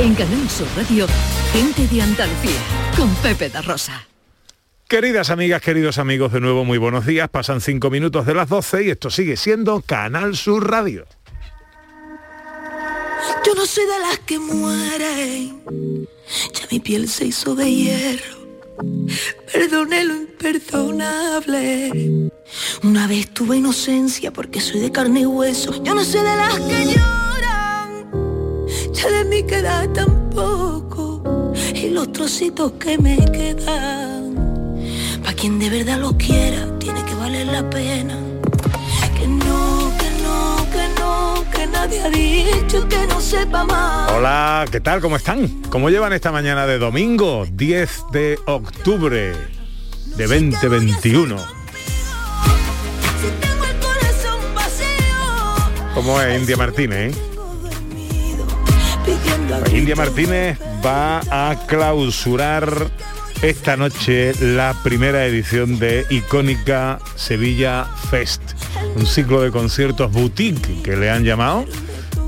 En Canal Sur Radio, gente de Andalucía, con Pepe da Rosa. Queridas amigas, queridos amigos, de nuevo muy buenos días. Pasan cinco minutos de las 12 y esto sigue siendo Canal Sur Radio. Yo no soy de las que mueren, ya mi piel se hizo de hierro. Perdone lo imperdonable. Una vez tuve inocencia porque soy de carne y hueso. Yo no soy de las que lloran, ya de mí queda tampoco. Y los trocitos que me quedan, pa' quien de verdad lo quiera, tiene que valer la pena. Que no, que no, que no, que nadie ha dicho que no sepa más. Hola, ¿qué tal? ¿Cómo están? ¿Cómo llevan esta mañana de domingo, 10 de octubre de 2021? Si tengo el corazón vacío, ¿Cómo es India Martínez? eh? India Martínez va a clausurar esta noche la primera edición de icónica Sevilla Fest, un ciclo de conciertos boutique que le han llamado.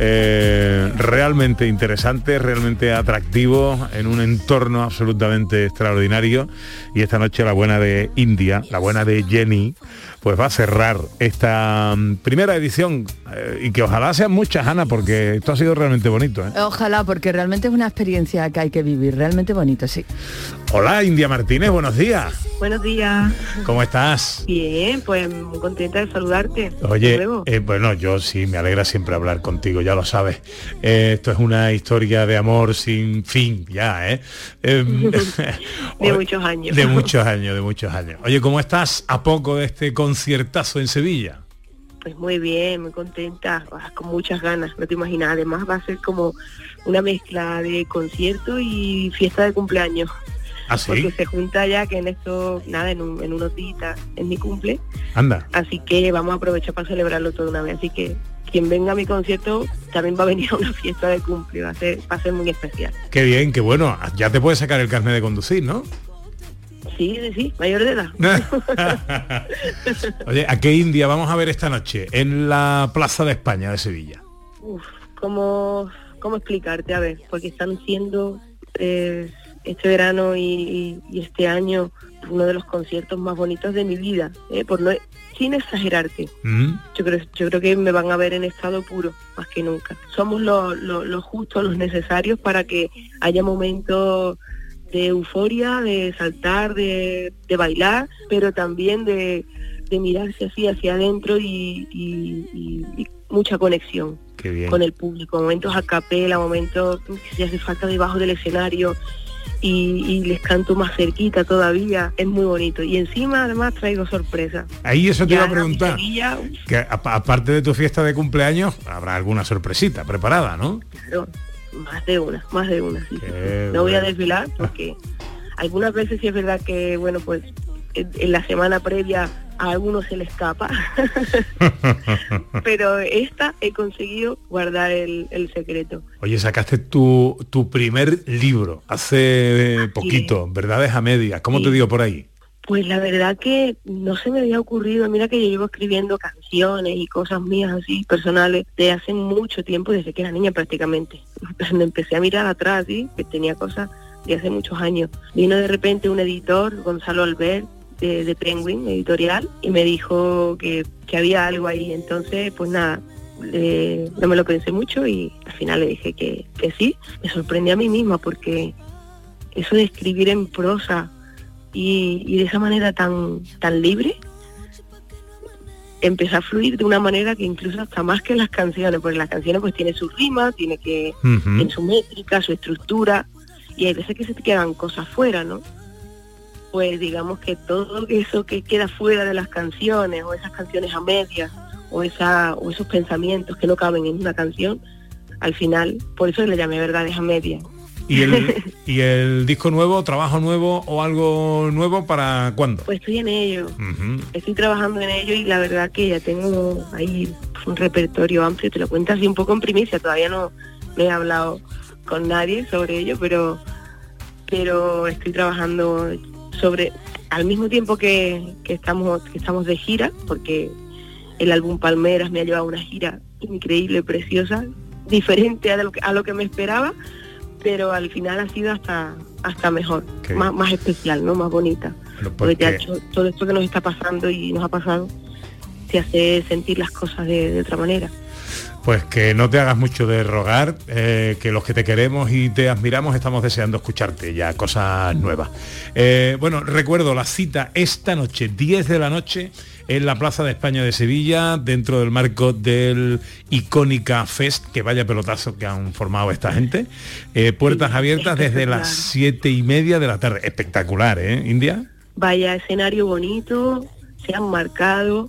eh, realmente interesante, realmente atractivo, en un entorno absolutamente extraordinario. Y esta noche la buena de India, la buena de Jenny, pues va a cerrar esta mm, primera edición eh, y que ojalá sean muchas, Ana, porque esto ha sido realmente bonito. ¿eh? Ojalá, porque realmente es una experiencia que hay que vivir, realmente bonito, sí. Hola India Martínez, buenos días. Buenos días. ¿Cómo estás? Bien, pues muy contenta de saludarte. de Oye, nuevo. eh, bueno, yo sí, me alegra siempre hablar contigo, ya lo sabes. Eh, esto es una historia de amor sin fin, ya, ¿eh? Em, de muchos años. De muchos años, de muchos años. Oye, ¿cómo estás a poco de este conciertazo en Sevilla? Pues muy bien, muy contenta, ah, con muchas ganas, no te imaginas. Además va a ser como una mezcla de concierto y fiesta de cumpleaños. ¿Ah, sí? Porque se junta ya que en esto, nada, en, un- en unos días es mi cumple. Anda. Así que vamos a aprovechar para celebrarlo todo una vez. Así que quien venga a mi concierto también va a venir a una fiesta de cumple. Va a ser, va a ser muy especial. Qué bien, qué bueno. Ya te puedes sacar el carnet de conducir, ¿no? Sí, sí, mayor de edad. Oye, ¿a qué India vamos a ver esta noche? En la Plaza de España de Sevilla. Uf, ¿cómo, ¿cómo explicarte? A ver, porque están siendo eh, este verano y, este año uno de los conciertos más bonitos de mi vida, eh, por no, sin exagerarte. Mm. Yo creo, yo creo que me van a ver en estado puro, más que nunca. Somos lo, lo, lo justo, los necesarios para que haya momentos de euforia, de saltar, de, de bailar, pero también de, de mirarse así hacia adentro y, y- y- y mucha conexión con el público, momentos a capela, momentos que si hace falta debajo del escenario y, y les canto más cerquita todavía, es muy bonito. Y encima además traigo sorpresa. Ahí eso te Ya iba a preguntar. Que aparte de tu fiesta de cumpleaños, habrá alguna sorpresita preparada, ¿no? claro, más de una, más de una. sí. Qué No voy a desvelar porque algunas veces sí es verdad que, bueno, pues en, en la semana previa a algunos se le escapa, pero esta he conseguido guardar el, el secreto. Oye, sacaste tu, tu primer libro hace poquito, Verdades a medias. ¿Cómo te digo por ahí? Pues la verdad que no se me había ocurrido, mira que yo llevo escribiendo canciones y cosas mías así personales de hace mucho tiempo, desde que era niña prácticamente. Me empecé a mirar atrás, ¿sí? que tenía cosas de hace muchos años. Vino de repente un editor, Gonzalo Albert, de, de Penguin Editorial, y me dijo que, que había algo ahí. Entonces, pues nada, eh, no me lo pensé mucho y al final le dije que, que sí. Me sorprendí a mí misma porque eso de escribir en prosa y, y de esa manera tan tan libre empezó a fluir de una manera que incluso hasta más que las canciones porque las canciones pues tiene su rima tiene que su métrica su estructura y hay veces que se te quedan cosas fuera no pues digamos que todo eso que queda fuera de las canciones o esas canciones a medias o esa o esos pensamientos que no caben en una canción al final por eso le llamé verdades a medias ¿Y el, ¿Y el disco nuevo, trabajo nuevo o algo nuevo para cuándo? pues estoy en ello estoy trabajando en ello y la verdad que ya tengo ahí un repertorio amplio, te lo cuento así un poco en primicia, todavía no, no he hablado con nadie sobre ello, pero pero estoy trabajando sobre al mismo tiempo que, que estamos que estamos de gira, porque el álbum Palmeras me ha llevado a una gira increíble, preciosa, diferente a lo que, a lo que me esperaba, pero al final ha sido hasta hasta mejor, Qué más, bien. más especial, ¿no? Más bonita. Bueno, Porque te ha porque- hecho todo esto que nos está pasando y nos ha pasado, te hace sentir las cosas de, de otra manera. Pues que no te hagas mucho de rogar, eh, que los que te queremos y te admiramos estamos deseando escucharte ya cosas nuevas. Eh, bueno, recuerdo la cita esta noche, 10 de la noche, en la Plaza de España de Sevilla, dentro del marco del Icónica Fest, que vaya pelotazo que han formado esta gente. Eh, puertas Sí, abiertas desde las siete y media de la tarde. Espectacular, ¿eh, India? Vaya escenario bonito, se han marcado,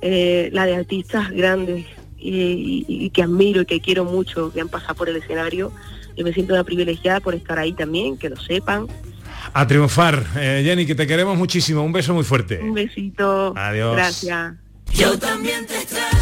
la de artistas grandes y, que admiro y que quiero mucho, que han pasado por el escenario. Yo me siento una privilegiada por estar ahí también, que lo sepan. A triunfar. Eh, Jenny, que te queremos muchísimo. Un beso muy fuerte. Un besito. Adiós. Gracias. Yo también te extraño.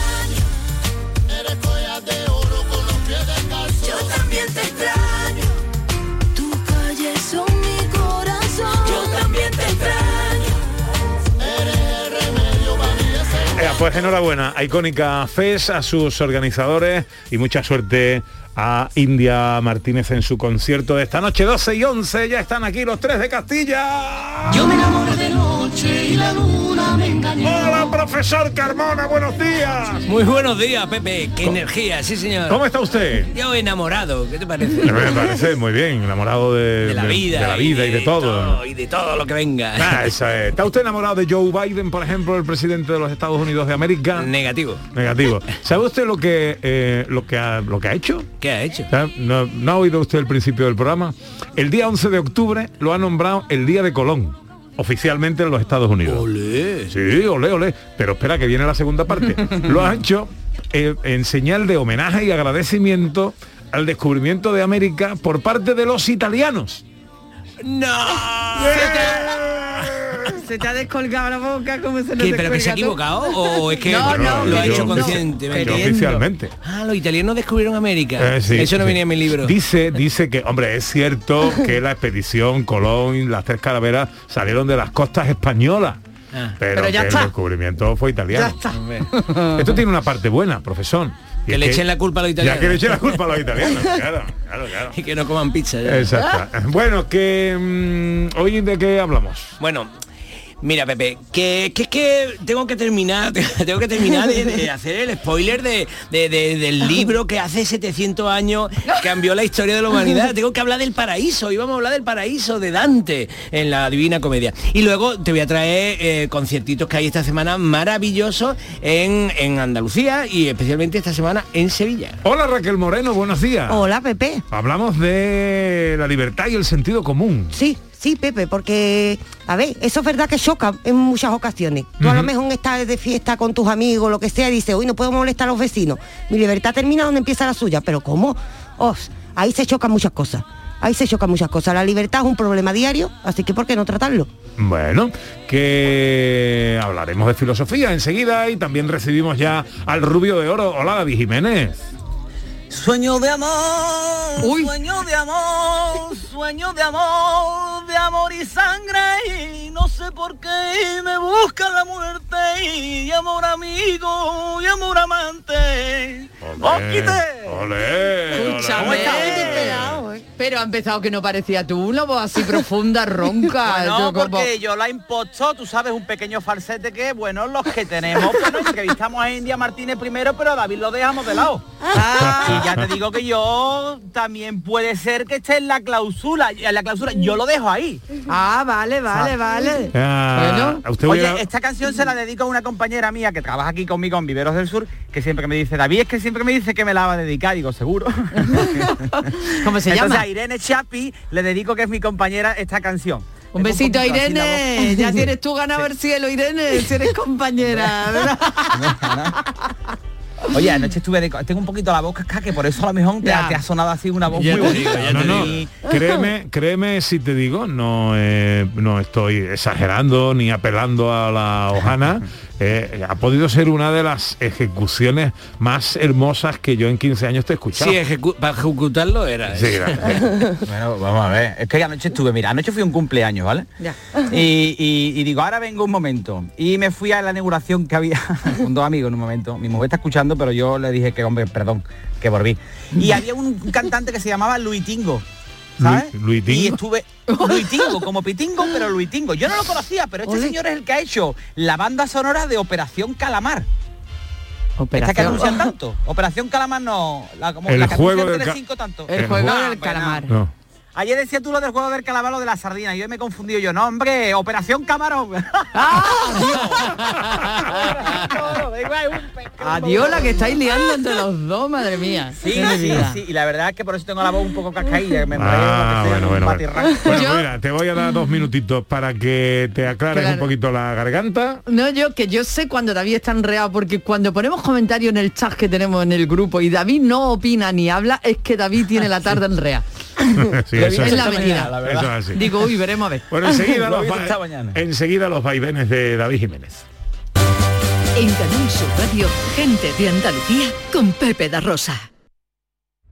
Pues enhorabuena a Icónica FES, a sus organizadores y mucha suerte a India Martínez en su concierto de esta noche 12 y 11. Ya están aquí los tres de Castilla. Yo me enamoro de noche y la luna me engañó. Hola, profesor Carmona, buenos días. Muy buenos días, Pepe. Qué energía, sí señor. ¿Cómo está usted? Yo enamorado, ¿qué te parece? Me parece muy bien, enamorado de, De la vida. de la vida y de, todo. Y de todo lo que venga. Ah, es. ¿Está usted enamorado de Joe Biden, por ejemplo, el presidente de los Estados Unidos de América? Negativo. Negativo. ¿Sabe usted lo que eh, lo que ha, lo que ha hecho? ¿Qué ha hecho? ¿No, no ha oído usted el principio del programa? El día 11 de octubre lo ha nombrado el Día de Colón, oficialmente en los Estados Unidos. Olé. Sí, olé, olé. Pero espera que viene la segunda parte. lo ha hecho eh, en señal de homenaje y agradecimiento al descubrimiento de América por parte de los italianos. ¡No! Se te ha descolgado la boca como se ¿Qué, ¿Pero que se ha equivocado? ¿O es que No, no, lo ha hecho conscientemente? oficialmente. Ah, los italianos descubrieron América. Eh, sí, Eso no sí. venía en mi libro. Dice, dice que, hombre, es cierto que la expedición Colón, las tres calaveras salieron de las costas españolas. Ah. Pero, Pero ya que está. el descubrimiento fue italiano. Ya. Esto tiene una parte buena, profesor. Y Que le echen la culpa a los Ya italianos. que le echen la culpa a los italianos. Claro, claro, claro. Y que no coman pizza. ya. Exacto. Bueno, que mm, hoy de qué hablamos. Bueno, mira Pepe, que, que es que tengo que terminar, tengo que terminar de, de hacer el spoiler de, de- de- del libro que hace 700 años cambió la historia de la humanidad. Tengo que hablar del paraíso, y vamos a hablar del paraíso de Dante en la Divina Comedia. Y luego te voy a traer eh, conciertitos que hay esta semana maravillosos en, en Andalucía y especialmente esta semana en Sevilla. Hola Raquel Moreno, buenos días. Hola, Pepe. Hablamos de la libertad y el sentido común. Sí, sí, Pepe, porque, a ver, eso es verdad que choca en muchas ocasiones. Tú a lo mejor estás de fiesta con tus amigos, lo que sea, y dices, hoy no puedo molestar a los vecinos. Mi libertad termina donde empieza la suya. Pero ¿cómo? Os, ahí se chocan muchas cosas. Ahí se chocan muchas cosas. La libertad es un problema diario, así que ¿por qué no tratarlo? Bueno, que hablaremos de filosofía enseguida y también recibimos ya al Rubio de Oro. Hola David Jiménez. Sueño de amor, sueño de amor, sueño de amor, de amor y sangre y no sé por qué me busca la muerte y amor amigo y amor amante. ¡Os quité! Olé, Escúchame. Pero ha empezado que no parecía tú, una voz así profunda, ronca. Bueno, Yo como- porque yo la imposto, tú sabes, un pequeño falsete que, bueno, los que tenemos, bueno, entrevistamos a India Martínez primero, pero a David lo dejamos de lado. Y ya te digo que yo también puede ser que esté en la clausura, en la clausura, yo lo dejo ahí. Ah, vale, vale, vale. Ah, Bueno. a usted Oye, esta canción se la dedico a una compañera mía que trabaja aquí conmigo en Viveros del Sur, que siempre me dice, David, es que siempre me dice que me la va a dedicar, digo, seguro. ¿Cómo se Entonces llama? A Irene Chapi le dedico que es mi compañera esta canción. Un besito a Irene. Ya tienes tú ganado el cielo, Irene, si eres compañera. ¿verdad? Oye, anoche estuve de... Tengo un poquito la voz casca, que por eso a lo mejor te, ha, te ha sonado así una voz Ya muy bonita. digo, ya no, te no, Y- créeme, créeme si te digo, no, eh, no estoy exagerando ni apelando a la hojana. Eh, ha podido ser una de las ejecuciones más hermosas que yo en 15 años te he escuchado. Sí, ejecu- para ejecutarlo era. Sí, gracias. Bueno, vamos a ver. Es que anoche estuve, mira, anoche fui a un cumpleaños, ¿vale? Ya. Y, y- y digo, ahora vengo un momento. Y me fui a la inauguración que había con dos amigos en un momento. Mi mujer está escuchando, pero yo le dije que, hombre, perdón, que volví. Y había un cantante que se llamaba Luitingo. ¿Sabes? Lu- Luitingo. Y estuve Luitingo, como Pitingo, pero Luitingo. Yo no lo conocía, pero este Ole. señor es el que ha hecho la banda sonora de Operación Calamar. Esta que Operación. anuncian tanto. Operación Calamar no, la, como El la que juego del ca- tanto. El El juego juego- del calamar. No. Ayer decía tú lo del juego del calamar, lo de la sardina. Yo me he confundido yo. No, hombre, Operación Camarón. Adiós la que estáis liando entre los dos, madre mía. Sí, sí, sí. Y la verdad es que por eso tengo la voz un poco cascaída. que Me Ah, bueno, bueno, mira, te voy a dar dos minutitos para que te aclares Claro. un poquito la garganta. No, yo que yo sé cuando David está enreado, porque cuando ponemos comentarios en el chat que tenemos en el grupo y David no opina ni habla, es que David tiene la tarde enrea. Sí, eso es, es la mañana, la verdad. eso es así. Digo, uy, veremos a ver. Bueno, enseguida Lo los, enseguida los vaivenes de David Jiménez. En Canal Sur Radio, gente de Andalucía con Pepe da Rosa.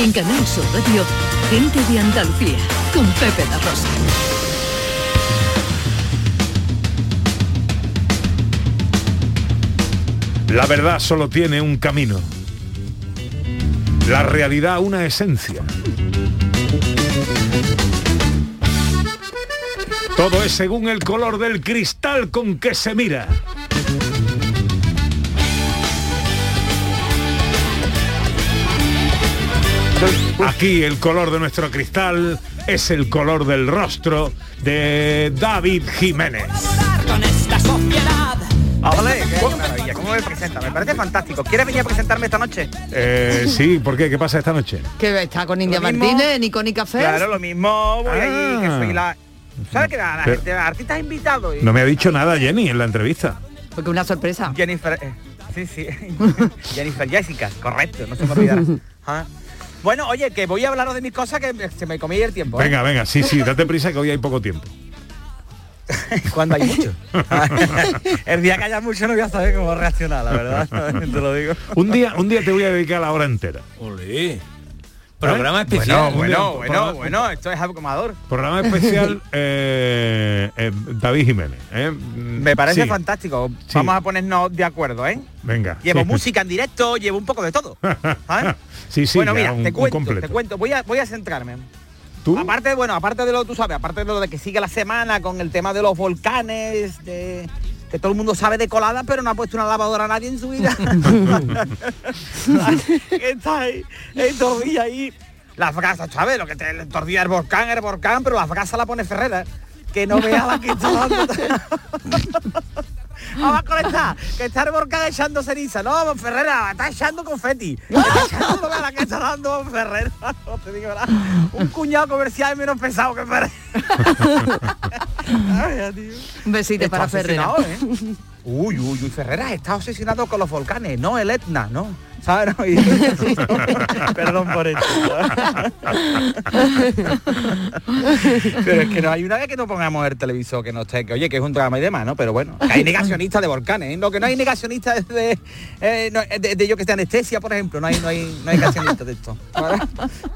En Canal Sur Radio, gente de Andalucía, con Pepe da Rosa. La verdad solo tiene un camino. La realidad una esencia. Todo es según el color del cristal con que se mira. Aquí el color de nuestro cristal es el color del rostro de David Jiménez. Ah, vale, qué maravilla, ¿Cómo me presenta? Me parece fantástico. ¿Quieres venir a presentarme esta noche? Eh, sí, ¿por qué? ¿Qué pasa esta noche? Que está con India mismo- Martínez en Icónica Fest. Claro, lo mismo voy allí, que Ah. soy la... ¿Sabes qué? La, la Pero- gente, artistas invitados. y- No me ha dicho nada Jenny en la entrevista. Porque una sorpresa. Jennifer... eh, sí, sí. Jennifer Jessica, correcto, no se me olvidará. Ah. Bueno, oye, que voy a hablaros de mis cosas que se me comí el tiempo. ¿eh? Venga, venga, sí, sí, date prisa que hoy hay poco tiempo. Cuando hay mucho. el día que haya mucho no voy a saber cómo reaccionar, la verdad. Te lo digo. Un día, un día te voy a dedicar la hora entera. Olé. Programa especial. Bueno, bueno, bueno, bueno, esto es algo amador. Programa especial eh, eh, David Jiménez. ¿eh? Me parece Sí, fantástico. Sí. Vamos a ponernos de acuerdo, ¿eh? Venga. Llevo Sí. música en directo, llevo un poco de todo. ¿sabes? Sí, sí, bueno, mira, un- te cuento, te cuento. Voy a, voy a centrarme. ¿Tú? Aparte, bueno, aparte de lo tú sabes, aparte de lo de que sigue la semana con el tema de los volcanes, de que todo el mundo sabe de colada, pero no ha puesto una lavadora a nadie en su vida. que está ahí, el tordilla ahí. Las brasas, ¿sabes? Lo que te el tordilla el volcán, el volcán, pero las brasas la pone Ferrera. Que no vea la que está dando. Vamos a conectar, que está el volcán echando ceniza. No, Ferrera, está echando confeti. Está echando, no vea la que está dando Ferrera. No te digo nada. Un cuñado comercial menos pesado que Ferrera. Un besito Está para Ferrera. ¿eh? Uy, uy, uy, Ferrera está obsesionado con los volcanes, no el Etna, ¿no? ¿Sabes? No, y- Perdón por esto. Pero es que no hay una vez que no pongamos el televisor que no esté, que oye, que es un drama y demás, ¿no? Pero bueno, que hay negacionistas de volcanes, ¿eh? Lo que no hay negacionistas de, eh, no, de, de yo que esté anestesia, por ejemplo, no hay, no hay, no hay negacionistas de esto. ¿vale?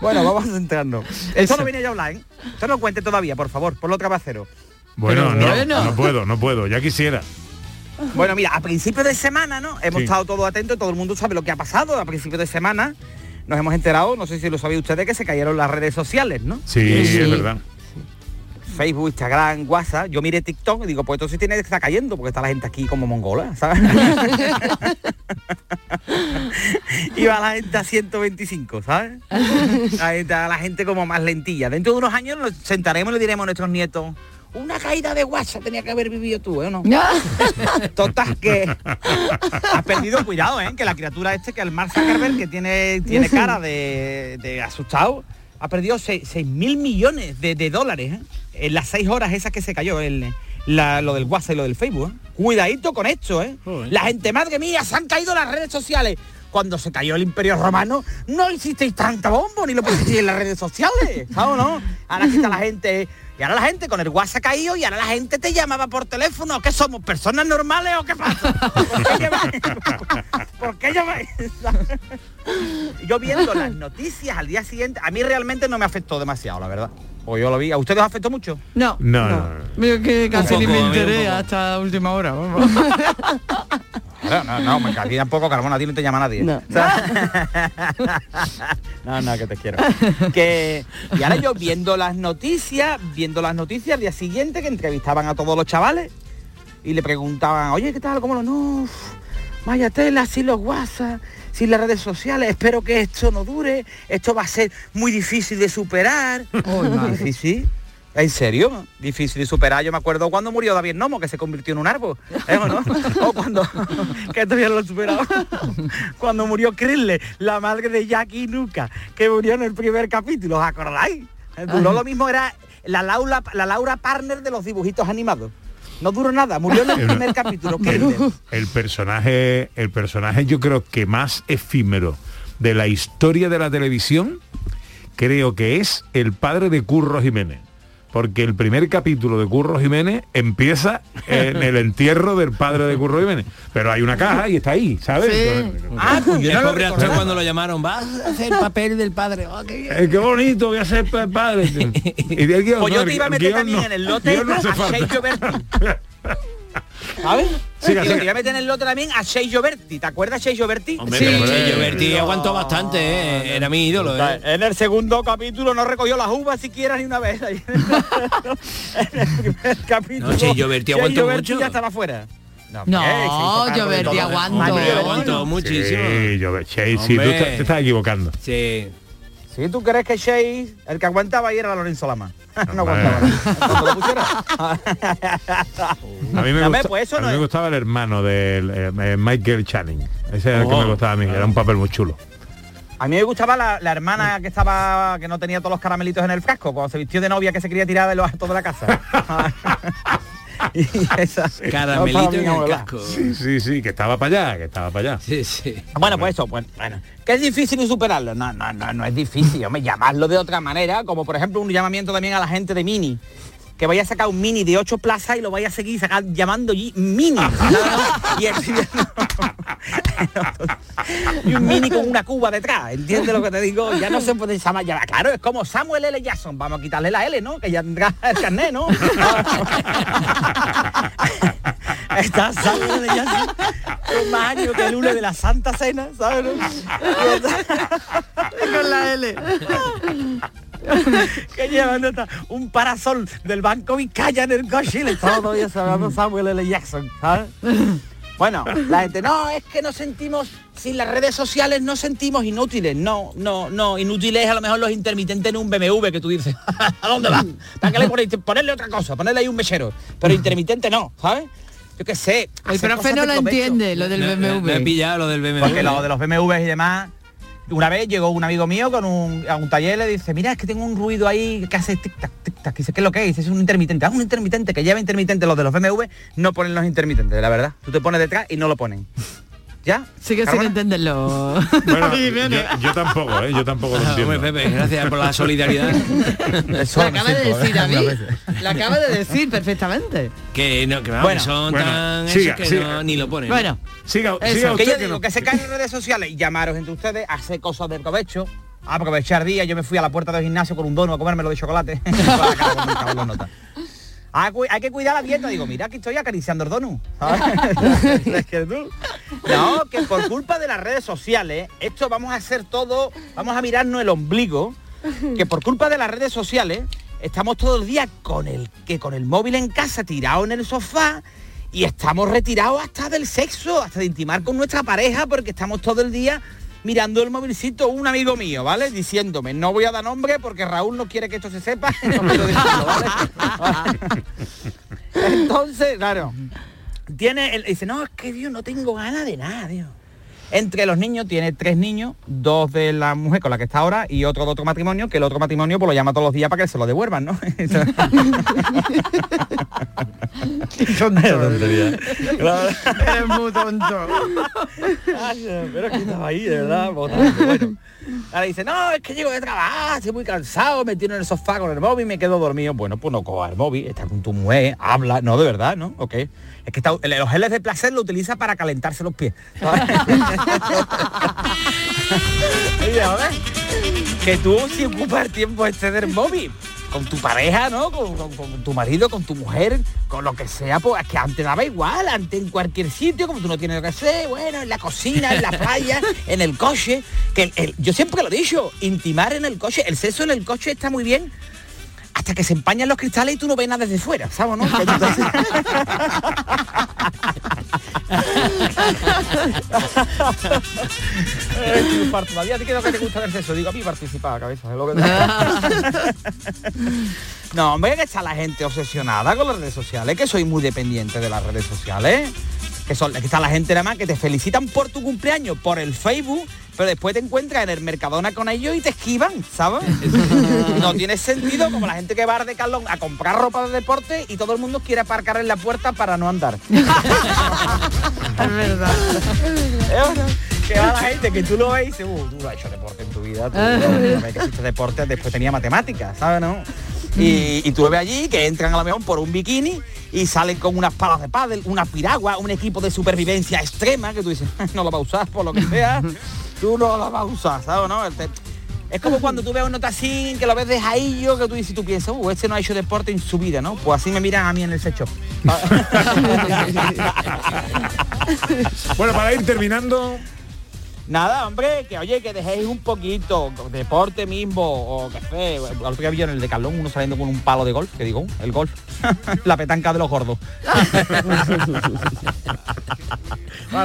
Bueno, vamos a centrarnos. Esto no viene ya online. Esto no cuente todavía, por favor, por lo trabajero. Bueno, Pero no, bueno. no puedo, no puedo, ya quisiera. Bueno, mira, a principios de semana, ¿no? Hemos Sí. estado todos atentos, todo el mundo sabe lo que ha pasado. A principios de semana nos hemos enterado, no sé si lo sabéis ustedes, que se cayeron las redes sociales, ¿no? Sí, Sí. es verdad. Facebook, Instagram, WhatsApp. Yo miré TikTok y digo, pues esto sí tiene que estar cayendo, porque está la gente aquí como mongola, ¿sabes? y va la gente a 125, ¿sabes? La gente, la gente como más lentilla. Dentro de unos años nos sentaremos y le diremos a nuestros nietos, una caída de WhatsApp tenía que haber vivido tú, ¿eh? ¿no? Total, que has perdido cuidado, ¿eh? Que la criatura este, que el Mark Zuckerberg, que tiene, tiene cara de, de asustado, ha perdido 6 mil millones de, de dólares, ¿eh? En las seis horas esas que se cayó, el, la- lo del WhatsApp y lo del Facebook. ¿eh? Cuidadito con esto, ¿eh? La gente, madre mía, se han caído las redes sociales. Cuando se cayó el Imperio Romano, no hicisteis tanta bombo ni lo pusisteis en las redes sociales, ¿sabes o no? Ahora está la gente, y ahora la gente con el WhatsApp caído y ahora la gente te llamaba por teléfono. ¿Qué somos? ¿Personas normales o qué pasa? ¿Por qué? ¿Por qué llamáis? Yo viendo las noticias al día siguiente, a mí realmente no me afectó demasiado, la verdad. O yo lo vi. ¿A ustedes os afectó mucho? No. No, no, no. Mira que casi ni me enteré hasta última hora. vamos. No, no, no, me aquí tampoco, Carmona, a ti no te llama nadie. No. O sea, no, no, que te quiero. Que, y ahora yo viendo las noticias, viendo las noticias al día siguiente que entrevistaban a todos los chavales y le preguntaban, oye, ¿qué tal? ¿Cómo lo? No, vaya tela, sin los WhatsApp, sin las redes sociales, espero que esto no dure, esto va a ser muy difícil de superar. difícil. ¿En serio? Difícil de superar. Yo me acuerdo cuando murió David Nomo, que se convirtió en un árbol. ¿eh, o no? O cuando... que todavía lo he superado. cuando murió Krille, la madre de Jackie Nuka, que murió en el primer capítulo. ¿Os acordáis? Duró lo mismo, era la Laura, la Laura Partner de los dibujitos animados. No duró nada, murió en el primer capítulo. El personaje, el personaje yo creo que más efímero de la historia de la televisión, creo que es el padre de Curro Jiménez. Porque el primer capítulo de Curro Jiménez empieza en el entierro del padre de Curro Jiménez. Pero hay una caja y está ahí, ¿sabes? Entonces, Ah, pues yo no el lo pobre actor cuando lo llamaron, vas a hacer papel del padre. Oh, qué bien. Eh, qué bonito, voy a ser pa- padre. Y guion, Pues yo no, te iba a el meter también no, en el lote no a Berti. ¿Sabes? Siga. Te iba a meter en el lote también a Sergio Berti. ¿Te acuerdas Sergio Berti? Hombre, pero Sergio Berti aguantó bastante, eh, era mi ídolo. eh. En el segundo capítulo no recogió las uvas siquiera ni una vez. en el primer capítulo. No, Sergio Berti aguantó Berti mucho. ya estaba fuera. No, cargo yo Berti. Hombre, aguantó muchísimo. Sí, yo, Che, sí, tú estás- te estás equivocando. Sí. Si tú crees que Shea, el que aguantaba ahí era Lorenzo Lama. no aguantaba. A mí me, gusta- pues eso a mí no me gustaba el hermano de eh, Michael Channing. Ese era el que Oh. me gustaba a mí, era un papel muy chulo. A mí me gustaba la, la hermana que estaba, que no tenía todos los caramelitos en el frasco, cuando se vistió de novia que se quería tirar de los altos de la casa. y Caramelito en el abuela. casco. Sí, sí, sí, que estaba para allá, que estaba para allá. Sí, sí. Bueno, pues eso, pues bueno. Que es difícil de superarlo. No, no, no, no es difícil, hombre, llamarlo de otra manera, como por ejemplo un llamamiento también a la gente de Mini. Que vaya a sacar un mini de 8 plazas y lo vaya a seguir sacar, llamando mini. y, escribiendo- y un mini con una cuba detrás, ¿entiendes lo que te digo? Ya no se puede llamar, ya, claro, es como Samuel L. Jackson, vamos a quitarle la L, ¿no? Que ya tendrá el carnet, ¿no? Está Samuel L. Jackson con más años que el lunes de la Santa Cena, ¿sabes? Con la L. que lleva nota, un parasol del Banco Vizcaya en el coche y estaba todavía hablando Samuel L. Jackson, ¿sabes? Bueno, la gente, no, es que nos sentimos, sin las redes sociales nos sentimos inútiles. No, no, no, inútiles a lo mejor los intermitentes en un BMW que tú dices, ¿a dónde va? ¿Para qué le ponéis? Ponerle otra cosa, ponerle ahí un mechero. Pero intermitente no, ¿sabes? Yo qué sé. El profe no lo entiende, lo del No, no, no he BMW. pillado lo del BMW. Porque lo de los BMWs y demás. Una vez llegó un amigo mío con un, a un taller y le dice, mira, es que tengo un ruido ahí que hace tic-tac, tic-tac. Dice, ¿qué es lo que es? Es un intermitente. Ah, un intermitente que lleva intermitente. Los de los BMW no ponen los intermitentes, la verdad. Tú te pones detrás y no lo ponen. ¿Ya? Sigue sin entenderlo. Bueno, yo, yo tampoco, ¿eh? yo tampoco lo Ah, entiendo. hombre, Pepe, gracias por la solidaridad. Me acaba de decir ¿eh? David. Lo acaba de decir perfectamente. que no, que, vamos, Bueno, son bueno, tan siga, esos que siga. no, ni lo ponen. Bueno, Siga, Eso, siga que usted yo que digo no- que se caen en redes sociales y llamaros entre ustedes, hacer cosas de provecho. Ah, aprovechar día, yo me fui a la puerta del gimnasio con un dono a comérmelo de chocolate. hay que cuidar la dieta. Digo, mira que estoy acariciando el donut. No, que por culpa de las redes sociales, esto vamos a hacer todo, vamos a mirarnos el ombligo, que por culpa de las redes sociales estamos todo el día con el que con el móvil en casa tirado en el sofá y estamos retirados hasta del sexo, hasta de intimar con nuestra pareja porque estamos todo el día mirando el movilcito un amigo mío, ¿vale? Diciéndome, no voy a dar nombre porque Raúl no quiere que esto se sepa. no ¿vale? Entonces, claro, tiene, él dice, no, es que Dios, no tengo ganas de nada, Dios. Entre los niños tiene tres niños, dos de la mujer con la que está ahora y otro de otro matrimonio, que el otro matrimonio pues lo llama todos los días para que se lo devuelvan, ¿no? Eres muy tonto. Ay, pero que estaba ahí, de verdad. Bueno. Ahora dice, no, es que llego de trabajar, estoy muy cansado, me tiro en el sofá con el móvil, me quedo dormido. Bueno, pues no coja el móvil, está con tu mujer, habla, no, de verdad, ¿no? Ok. Es que está, los geles de placer lo utiliza para calentarse los pies. Que tú si ocupas el tiempo este del móvil con tu pareja, ¿no? Con, con- con tu marido, con tu mujer, con lo que sea, pues es que antes daba igual, antes en cualquier sitio, como tú no tienes lo que hacer, bueno, en la cocina, en la playa, en el coche, que el- el- yo siempre lo he dicho, intimar en el coche, el sexo en el coche está muy bien hasta que se empañan los cristales y tú no ves nada desde fuera, ¿sabes? no? Todavía te queda que te gusta el sexo. Digo, a mí participar, cabeza. es lo que no, hombre, que está la gente obsesionada con las redes sociales, que soy muy dependiente de las redes sociales. Que, son, que está la gente nada más que te felicitan por tu cumpleaños, por el Facebook, pero después te encuentras en el Mercadona con ellos y te esquivan, ¿sabes? no tiene sentido como la gente que va de Carlón a comprar ropa de deporte y todo el mundo quiere aparcar en la puerta para no andar. Es verdad. que va la gente que tú lo ves y dices, uh, tú no has hecho deporte en tu vida, tú no ves que hiciste deporte, después tenía matemáticas, ¿sabes, no? Y, y tú lo ves allí que entran a lo mejor por un bikini y salen con unas palas de pádel, una piragua, un equipo de supervivencia extrema que tú dices, no lo va a usar por lo que sea, tú no lo vas a usar, ¿sabes, no? Es como cuando tú ves un notacín que lo ves de jaillo, que tú dices, tú piensas, uh, este no ha hecho deporte en su vida, ¿no? Pues así me miran a mí en el secho. Bueno, para ir terminando, Nada, hombre, que oye, que dejéis un poquito, deporte mismo, o café. El otro día vi en el de Carlón uno saliendo con un palo de golf, que digo, el golf. la petanca de los gordos. Como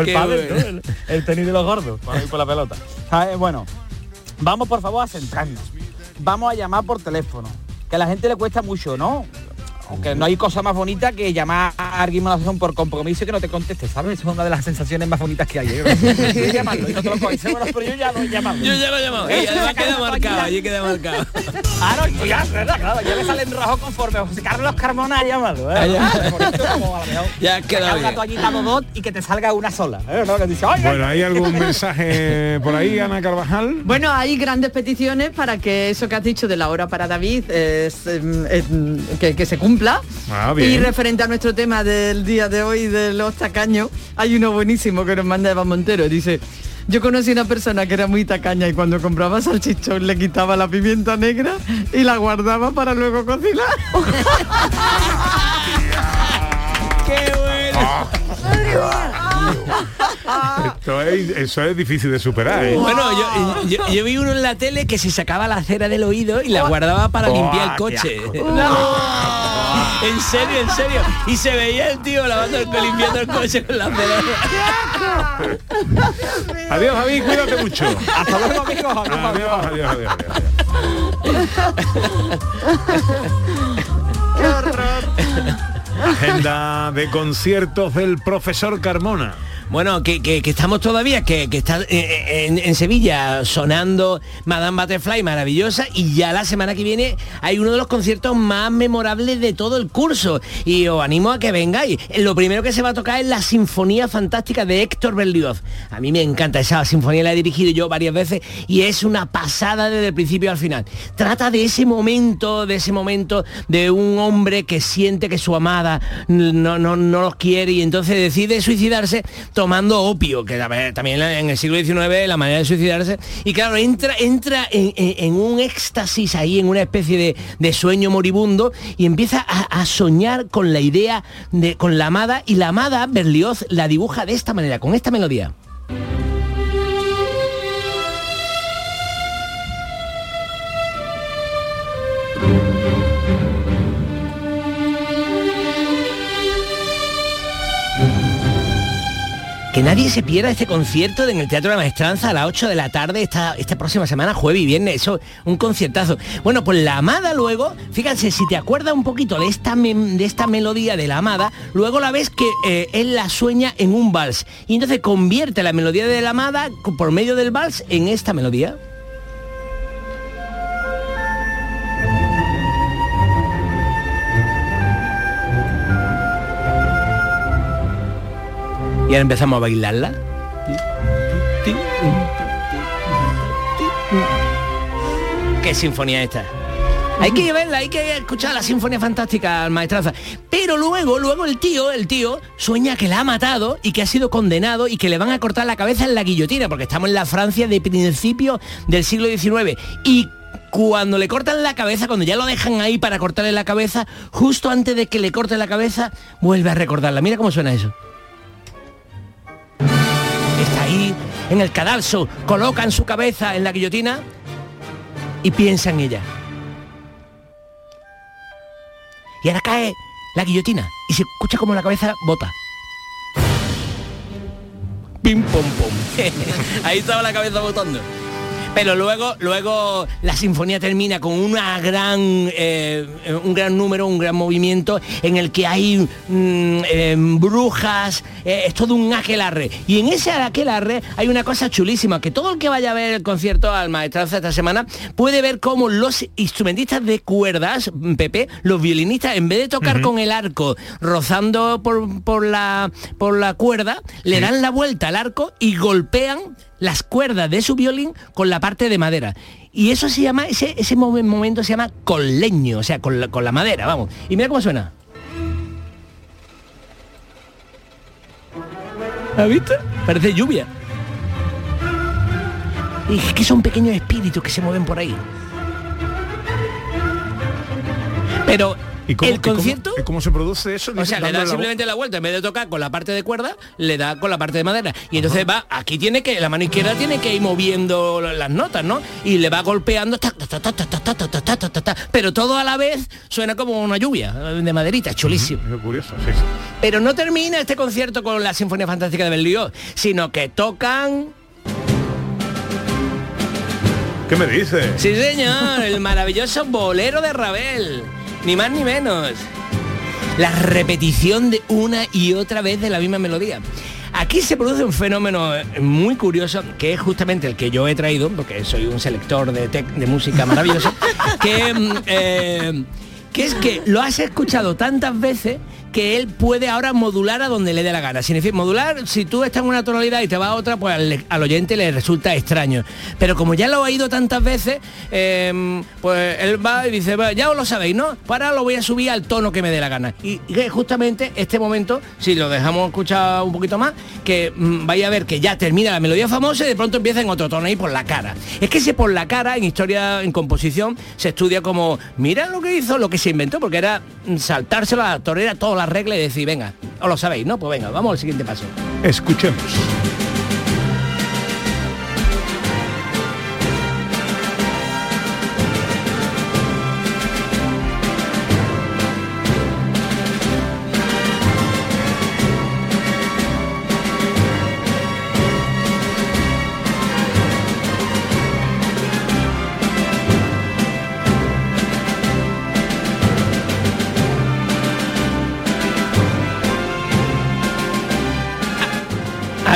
el Qué bueno. el, el tenis de los gordos, por ahí por la pelota. ¿Sabes? Bueno, vamos por favor a centrarnos. Vamos a llamar por teléfono. Que a la gente le cuesta mucho, ¿no? Aunque no hay cosa más bonita que llamar a alguien razón por compromiso y que no te conteste, ¿sabes? Eso es una de las sensaciones más bonitas que hay. ¿eh? Y llamarlo, y no te lo coges. Pero yo ya lo he llamado. Yo ya lo he llamado. Y además queda marcado, allí queda marcado. Claro, y ya, ¿verdad? Claro, ya me sale en rojo conforme José Carlos Carmona ha llamado. ¿eh? Ah, ya. Como Ya ha quedado sacar una bien. toallita Dodot y que te salga una sola. ¿eh? ¿No? Que dice, "Ay, ay, bueno, ¿hay algún mensaje por ahí, Ana Carvajal? Bueno, hay grandes peticiones para que eso que has dicho de la hora para David es, em, em, que, que se cumpla. Ah, bien. Y referente a nuestro tema del día de hoy de los tacaños, hay uno buenísimo que nos manda Eva Montero. Dice, yo conocí una persona que era muy tacaña y cuando compraba salchichón le quitaba la pimienta negra y la guardaba para luego cocinar. ¡Qué bueno! Esto es- eso es difícil de superar, ¿eh? Bueno, yo, yo, yo vi uno en la tele que se sacaba la cera del oído y la guardaba para Oh, limpiar el qué coche. En serio, en serio. Y se veía el tío lavando el limpiando el coche con la cera. Adiós, Javi, cuídate mucho. Hasta luego, amigos. Adiós, Adiós, adiós, adiós, adiós. Agenda de conciertos del profesor Carmona. Bueno, que, que- estamos todavía, que, que está eh, en, en Sevilla sonando Madame Butterfly, maravillosa, y ya la semana que viene hay uno de los conciertos más memorables de todo el curso. Y os animo a que vengáis. Lo primero que se va a tocar es la Sinfonía Fantástica de Héctor Berlioz. A mí me encanta esa sinfonía, la he dirigido yo varias veces y es una pasada desde el principio al final. Trata de ese momento, de ese momento de un hombre que siente que su amada no, no, no los quiere y entonces decide suicidarse tomando opio, que también en el siglo XIX la manera de suicidarse. Y claro, entra, entra en, en- en un éxtasis ahí, en una especie de, de sueño moribundo y empieza a, a soñar con la idea de con la amada y la amada Berlioz la dibuja de esta manera, con esta melodía. Que nadie se pierda este concierto en el Teatro de la Maestranza a las 8 de la tarde esta, esta próxima semana, jueves y viernes, eso, un conciertazo. Bueno, pues la Amada luego, fíjense, si te acuerdas un poquito de esta, de esta melodía de la Amada, luego la ves que eh, él la sueña en un vals. Y entonces convierte la melodía de la Amada por medio del vals en esta melodía. Y ahora empezamos a bailarla. ¿Qué sinfonía esta? Hay que verla, hay que escuchar la sinfonía fantástica, maestraza. Pero luego, luego el tío, el tío, sueña que la ha matado y que ha sido condenado y que le van a cortar la cabeza en la guillotina, porque estamos en la Francia de principio del siglo XIX. Y cuando le cortan la cabeza, cuando ya lo dejan ahí para cortarle la cabeza, justo antes de que le corten la cabeza, vuelve a recordarla. Mira cómo suena eso. En el cadalso, colocan su cabeza en la guillotina y piensa en ella. Y ahora cae la guillotina y se escucha como la cabeza bota. Pim pom pom. Ahí estaba la cabeza botando. Pero luego, luego la sinfonía termina con una gran, eh, un gran número, un gran movimiento en el que hay mm, eh, brujas, eh, es todo un aquelarre. Y en ese aquelarre hay una cosa chulísima, que todo el que vaya a ver el concierto al maestranza esta semana puede ver cómo los instrumentistas de cuerdas, Pepe, los violinistas, en vez de tocar con el arco rozando por, por, la, por la cuerda, le dan la vuelta al arco y golpean las cuerdas de su violín con la parte de madera. Y eso se llama, ese, ese momento se llama con leño, o sea, con la, con la madera, vamos. Y mira cómo suena. ¿Has visto? Parece lluvia. Y es que son pequeños espíritus que se mueven por ahí. Pero ¿Y cómo, el concierto... ¿y cómo, se produce eso? O sea, le da simplemente la vuelta, en vez de tocar con la parte de cuerda, le da con la parte de madera. Y entonces va, aquí tiene que, la mano izquierda tiene que ir moviendo las notas, ¿no? Y le va golpeando, pero todo a la vez suena como una lluvia de maderita, chulísimo. curioso, sí, sí. Pero no termina este concierto con la Sinfonía Fantástica de Berlioz, sino que tocan ¿Qué me dice? Sí, señor, el maravilloso bolero de Ravel ni más ni menos. La repetición de una y otra vez de la misma melodía. Aquí se produce un fenómeno muy curioso, que es justamente el que yo he traído, porque soy un selector de, de música maravilloso, que, eh, que es que lo has escuchado tantas veces que él puede ahora modular a donde le dé la gana. Significa modular, si tú estás en una tonalidad y te vas a otra, pues al, oyente le resulta extraño. Pero como ya lo ha oído tantas veces, eh, pues él va y dice, ya os lo sabéis, ¿no? Para lo voy a subir al tono que me dé la gana. Y, y justamente este momento, si lo dejamos escuchar un poquito más, que mmm, vaya a ver que ya termina la melodía famosa y de pronto empieza en otro tono ahí por la cara. Es que ese por la cara, en historia, en composición, se estudia como, mira lo que hizo, lo que se inventó, porque era saltárselo a la torera toda la regla y decir, venga, os lo sabéis, ¿no? Pues venga, vamos al siguiente paso. Escuchemos.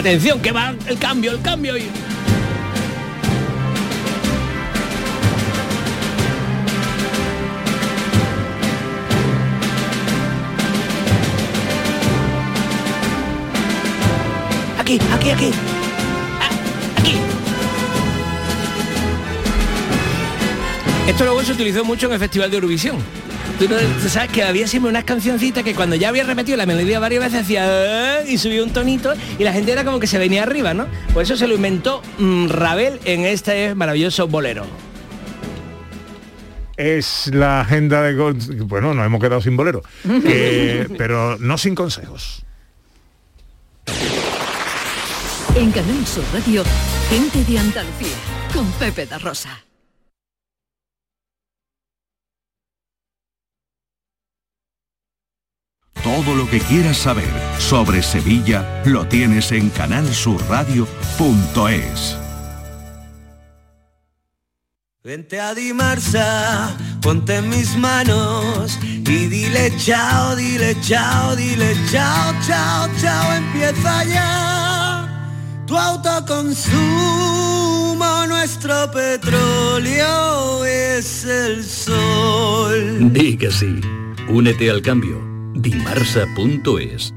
Atención, que va el cambio, el cambio. Aquí, aquí, aquí. Ah, aquí. Esto luego se utilizó mucho en el Festival de Eurovisión. Tú, no, tú sabes que había siempre unas cancioncitas que cuando ya había repetido la melodía varias veces hacía y subía un tonito y la gente era como que se venía arriba, ¿no? Por eso se lo inventó mmm, Ravel en este maravilloso bolero. Es la agenda de... Bueno, nos hemos quedado sin bolero, eh, pero no sin consejos. En Canal Sur Radio, gente de Andalucía, con Pepe da Rosa. Todo lo que quieras saber sobre Sevilla lo tienes en canalsurradio.es. Vente a Dimarsa, ponte en mis manos y dile chao, dile chao, dile chao, chao, chao, empieza ya tu autoconsumo, nuestro petróleo es el sol. Di que sí. Únete al cambio. Dimarsa.es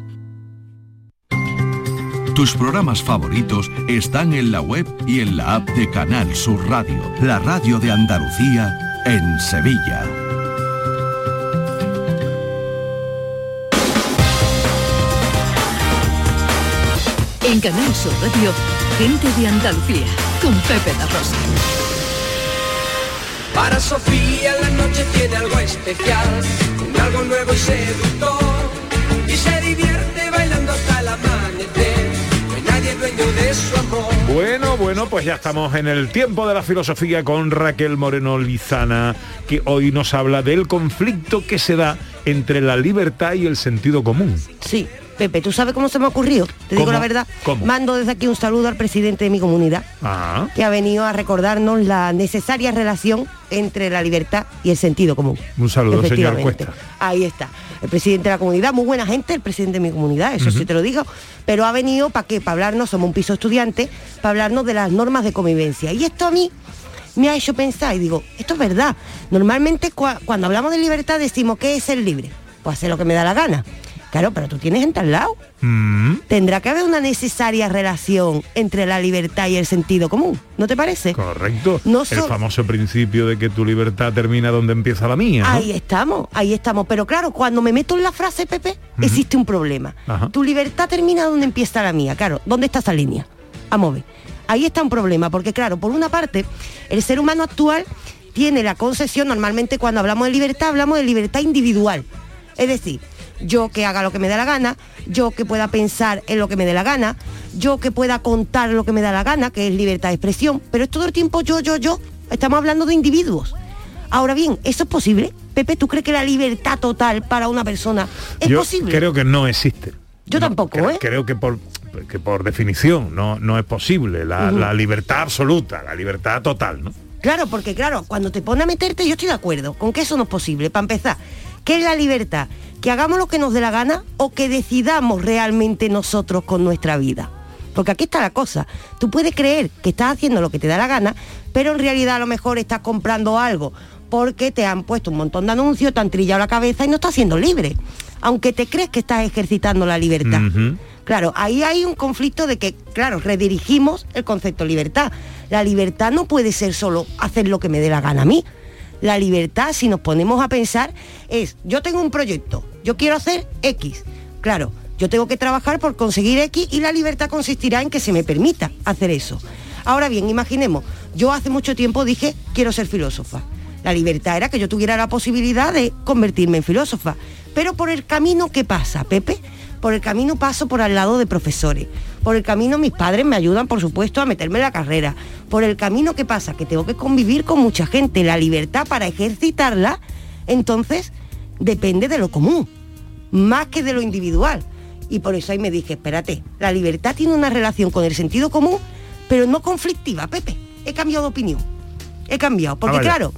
Tus programas favoritos están en la web y en la app de Canal Sur Radio, la radio de Andalucía en Sevilla. En Canal Sur Radio, gente de Andalucía, con Pepe da Rosa. Para Sofía la noche tiene algo especial, con algo nuevo y seductor, y se divierte bailando hasta el amanecer, no hay nadie dueño de su amor. Bueno, bueno, pues ya estamos en el tiempo de la filosofía con Raquel Moreno Lizana, que hoy nos habla del conflicto que se da entre la libertad y el sentido común. Sí, Pepe, ¿tú sabes cómo se me ha ocurrido? Te digo la verdad. ¿Cómo? Mando desde aquí un saludo al presidente de mi comunidad, Ah, que ha venido a recordarnos la necesaria relación entre la libertad y el sentido común. un saludo, señor. Cuesta. Ahí está. El presidente de la comunidad, muy buena gente, el presidente de mi comunidad, eso sí te lo digo, pero ha venido para qué? Para hablarnos, somos un piso estudiante, para hablarnos de las normas de convivencia. Y esto a mí me ha hecho pensar y digo, esto es verdad. Normalmente cua- cuando hablamos de libertad decimos, ¿qué es ser libre? Pues hacer lo que me da la gana. Claro, pero tú tienes gente al lado. Mm, Tendrá que haber una necesaria relación entre la libertad y el sentido común, ¿no te parece? correcto. No el so- famoso principio de que tu libertad termina donde empieza la mía. ¿no? Ahí estamos, ahí estamos. Pero claro, cuando me meto en la frase, Pepe, existe un problema. Ajá. Tu libertad termina donde empieza la mía. Claro, ¿dónde está esa línea? Vamos a ver. Ahí está un problema, porque claro, por una parte, el ser humano actual tiene la concesión, normalmente cuando hablamos de libertad, hablamos de libertad individual. Es decir, yo que haga lo que me dé la gana, yo que pueda pensar en lo que me dé la gana, yo que pueda contar lo que me da la gana, que es libertad de expresión, pero es todo el tiempo yo, yo, yo. Estamos hablando de individuos. Ahora bien, ¿eso es posible? Pepe, ¿tú crees que la libertad total para una persona es Yo posible? creo que no existe. Yo tampoco, Cre- ¿eh? Creo que por, que por definición no, no es posible la, la libertad absoluta, la libertad total, ¿no? Claro, porque claro, cuando te pone a meterte, yo estoy de acuerdo con que eso no es posible. Para empezar, ¿qué es la libertad? ¿Que hagamos lo que nos dé la gana o que decidamos realmente nosotros con nuestra vida? Porque aquí está la cosa. Tú puedes creer que estás haciendo lo que te da la gana, pero en realidad a lo mejor estás comprando algo porque te han puesto un montón de anuncios, te han trillado la cabeza y no estás siendo libre. Aunque te crees que estás ejercitando la libertad. Claro, ahí hay un conflicto de que, claro, redirigimos el concepto de libertad. La libertad no puede ser solo hacer lo que me dé la gana a mí. La libertad, si nos ponemos a pensar, es, yo tengo un proyecto, yo quiero hacer X. Claro, yo tengo que trabajar por conseguir X y la libertad consistirá en que se me permita hacer eso. Ahora bien, imaginemos, yo hace mucho tiempo dije, quiero ser filósofa. La libertad era que yo tuviera la posibilidad de convertirme en filósofa. Pero por el camino, ¿qué pasa, Pepe? Por el camino paso por al lado de profesores. Por el camino mis padres me ayudan, por supuesto, a meterme en la carrera. Por el camino, ¿qué pasa? Que tengo que convivir con mucha gente. La libertad para ejercitarla, entonces, depende de lo común, más que de lo individual. Y por eso ahí me dije, espérate, la libertad tiene una relación con el sentido común, pero no conflictiva, Pepe. He cambiado de opinión. He cambiado. Porque Ah, claro,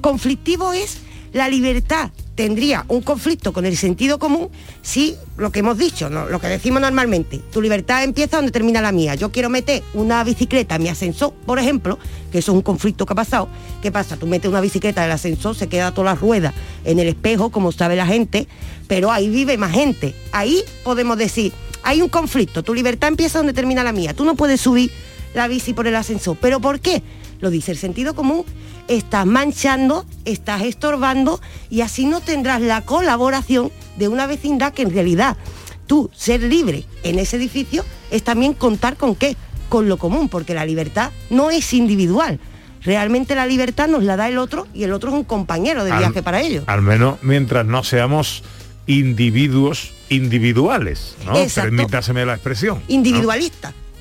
conflictivo es la libertad tendría un conflicto con el sentido común si lo que hemos dicho, ¿no? lo que decimos normalmente, tu libertad empieza donde termina la mía. Yo quiero meter una bicicleta en mi ascensor, por ejemplo, que eso es un conflicto que ha pasado. ¿Qué pasa? Tú metes una bicicleta en el ascensor, se queda toda la rueda en el espejo, como sabe la gente, pero ahí vive más gente. Ahí podemos decir, hay un conflicto, tu libertad empieza donde termina la mía. Tú no puedes subir la bici por el ascensor. ¿Pero por qué? Lo dice el sentido común. Estás manchando, estás estorbando y así no tendrás la colaboración de una vecindad que en realidad tú ser libre en ese edificio es también contar con qué, con lo común, porque la libertad no es individual. Realmente la libertad nos la da el otro y el otro es un compañero de Al- viaje para ello. Al menos mientras no seamos individuos individuales, ¿no? Permítaseme la expresión. ¿no?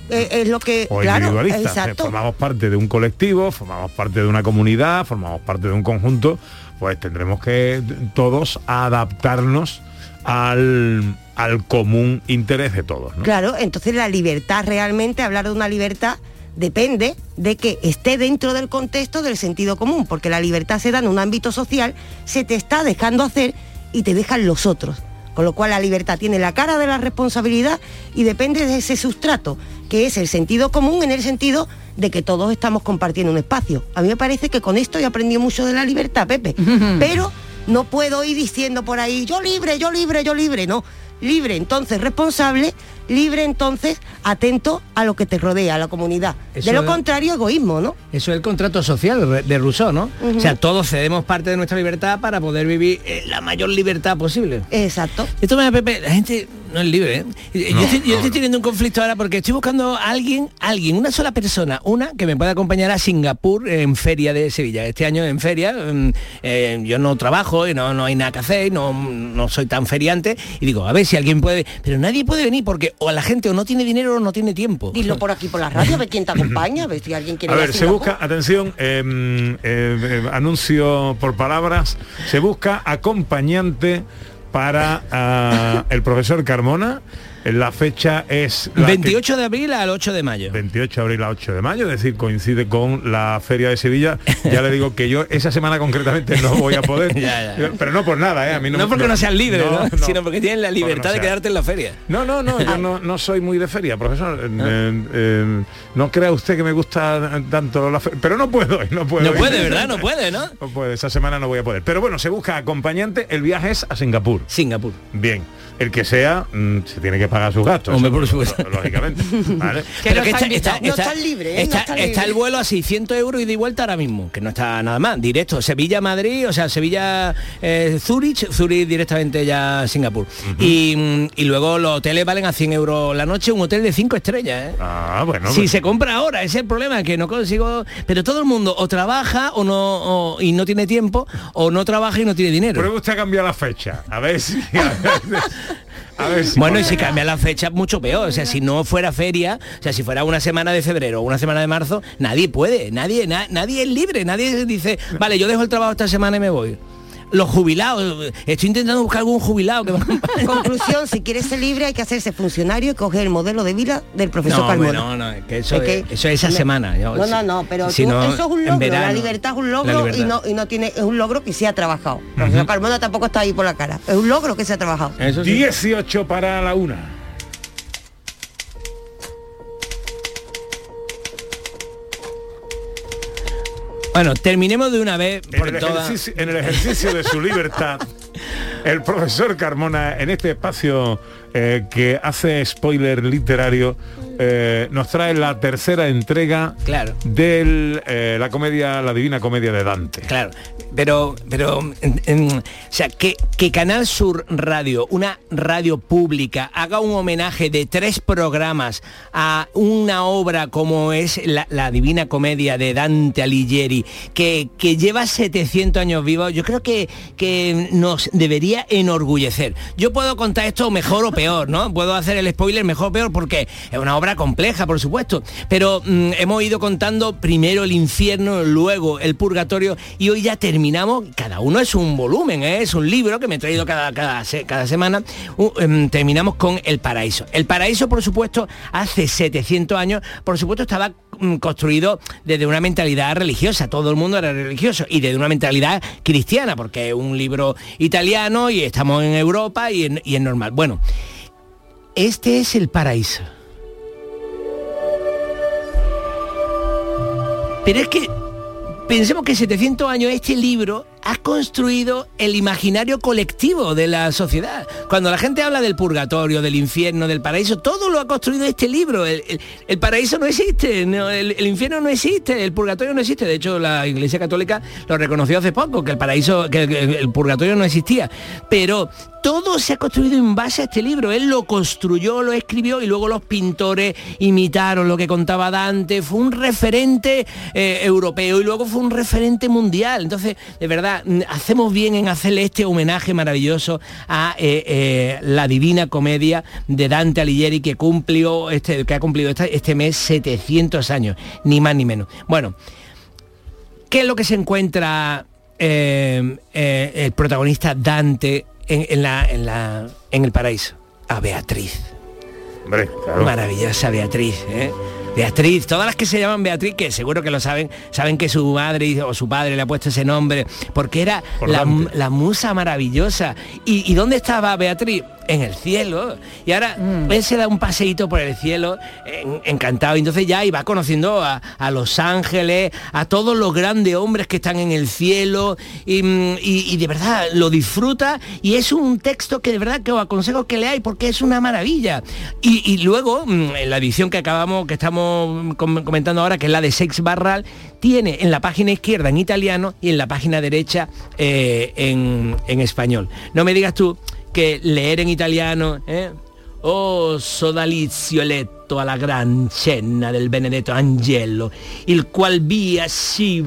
Individualista. eh, es lo que o claro, individualistas. eh, exacto. Formamos parte de un colectivo, formamos parte de una comunidad, formamos parte de un conjunto, pues tendremos que todos adaptarnos al, al común interés de todos. ¿no? Claro, entonces la libertad realmente, hablar de una libertad depende de que esté dentro del contexto del sentido común, porque la libertad se da en un ámbito social, se te está dejando hacer y te dejan los otros. Con lo cual la libertad tiene la cara de la responsabilidad y depende de ese sustrato, que es el sentido común en el sentido de que todos estamos compartiendo un espacio. A mí me parece que con esto he aprendido mucho de la libertad, Pepe. Pero no puedo ir diciendo por ahí, yo libre, yo libre, yo libre. No, libre entonces responsable, libre entonces atento a lo que te rodea, a la comunidad. Eso de lo es- contrario, egoísmo, ¿no? Eso es el contrato social de- Rousseau, ¿no? O sea, todos cedemos parte de nuestra libertad para poder vivir eh, la mayor libertad posible. Exacto. Esto me Pepe, la gente no es libre, ¿eh? yo No, estoy, yo no, estoy teniendo un conflicto ahora porque estoy buscando a alguien, alguien, una sola persona, una que me pueda acompañar a Singapur en feria de Sevilla. Este año en feria, mm, eh, yo no trabajo y no, no hay nada que hacer, y no, no soy tan feriante y digo, a ver si alguien puede, pero nadie puede venir porque o la gente o no tiene dinero o no tiene tiempo. Dilo por aquí por la radio, a ver quién te acompaña, a ver si alguien quiere A ver, se busca, atención, eh, eh, eh, anuncio por palabras, se busca acompañante para ah, el profesor Carmona. La fecha es... la que- 28 de abril al 8 de mayo. 28 de abril a 8 de mayo, es decir, coincide con la Feria de Sevilla. Ya le digo que yo esa semana concretamente no voy a poder. Ya, ya. Pero no por nada, ¿eh? A mí no, No porque no seas libre, ¿no? no. sino porque tienes la libertad de sea. quedarte en la feria. No, no, no, yo no, no soy muy de feria, profesor. Eh, eh, eh, no crea usted que me gusta tanto la feria. Pero no puedo, no puedo. No puede, ¿verdad? No puede, ¿no? No puede, esa semana no voy a poder. Pero bueno, se busca acompañante, el viaje es a Singapur. Singapur. Bien. El que sea, mm, se tiene que pagar sus gastos. Hombre, por supuesto. Lógicamente. ¿vale? Pero que está está, invitado. está- No está- estás libre, ¿eh? está- No estás está libre. el vuelo a 600 euros y de vuelta ahora mismo, que no está nada más, directo. Sevilla-Madrid, o sea, Sevilla-Zurich, Zurich directamente ya a Singapur. y, mm, y luego los hoteles valen a 100 euros la noche, un hotel de 5 estrellas. ¿eh? Ah, bueno. si pues- se compra ahora, ese es el problema, que no consigo... Pero todo el mundo o trabaja o no o- y no tiene tiempo, o no trabaja y no tiene dinero. Pruebe usted a cambiar la fecha. A ver si. A ver si. Bueno, y si cambia la fecha, mucho peor. O sea, si no fuera feria, o sea, si fuera una semana de febrero o una semana de marzo, nadie puede, nadie, na- nadie es libre, nadie dice, vale, yo dejo el trabajo esta semana y me voy. Los jubilados, estoy intentando buscar algún jubilado que. Conclusión, si quieres ser libre hay que hacerse funcionario y coger el modelo de vida del profesor No, no, que eso, Es es, que- eso es esa me- semana. yo- No, no, no, pero si tú- no, eso es un logro, verano, la libertad es un logro y no, y no tiene, es un logro que se ha trabajado. El profesor Carmona tampoco está ahí por la cara. Es un logro que se ha trabajado. Eso sí. 18 para la una. Bueno, terminemos de una vez En por el, todas. ejercicio, en el ejercicio de su libertad, el profesor Carmona, en este espacio eh, que hace spoiler literario, eh, nos trae la tercera entrega Claro. de la comedia, la divina comedia de Dante. Claro, pero, pero, o sea, que, que Canal Sur Radio, una radio pública, haga un homenaje de tres programas a una obra como es la, la Divina Comedia de Dante Alighieri, que, que lleva 700 años vivo, yo creo que, que nos debería enorgullecer. Yo puedo contar esto mejor o peor, ¿no? Puedo hacer el spoiler mejor o peor porque es una obra compleja, por supuesto, pero mm, hemos ido contando primero el infierno, luego el purgatorio y hoy ya terminamos, cada uno es un volumen, ¿eh? es un libro que me he traído cada, cada, se- cada semana, em, terminamos con el paraíso. El paraíso, por supuesto, hace 700 años, por supuesto, estaba mm, construido desde una mentalidad religiosa, todo el mundo era religioso, y desde una mentalidad cristiana, porque es un libro italiano y estamos en Europa y, en- y es normal. Bueno, este es el paraíso. Pero es que pensemos que 700 años este libro ha construido el imaginario colectivo de la sociedad. Cuando la gente habla del purgatorio, del infierno, del paraíso, todo lo ha construido este libro. El, paraíso no existe, el, infierno no existe, el purgatorio no existe. De hecho, la Iglesia Católica lo reconoció hace poco, que el paraíso, que el purgatorio no existía. Pero todo se ha construido en base a este libro. Él lo construyó, lo escribió y luego los pintores imitaron lo que contaba Dante. Fue un referente eh, europeo y luego fue un referente mundial. Entonces, de verdad, hacemos bien en hacerle este homenaje maravilloso a eh, eh, la Divina Comedia de Dante Alighieri que cumplió este, que ha cumplido este, este mes 700 años, ni más ni menos. Bueno, ¿Qué es lo que se encuentra eh, eh, el protagonista Dante en, en la, en, la, en el paraíso a Beatriz. Hombre, claro. Maravillosa Beatriz, ¿eh? Beatriz, todas las que se llaman Beatriz, que seguro que lo saben, saben que su madre o su padre le ha puesto ese nombre, porque era la musa maravillosa. ¿Y, y dónde estaba Beatriz? En el cielo. Y ahora él se da un paseíto por el cielo, en- encantado. Y entonces ya iba conociendo a, a los ángeles, a todos los grandes hombres que están en el cielo. Y, mm, y- y de verdad lo disfruta. Y es un texto que de verdad que os aconsejo que leáis porque es una maravilla. Y, y luego, mm, en la edición que acabamos, que estamos com- comentando ahora, que es la de Sex Barral, tiene en la página izquierda en italiano y en la página derecha eh, en, en español. No me digas tú que leer en italiano, ¿eh? Oh, sodalizio letto alla gran cena del Benedetto Angelo, il qual via si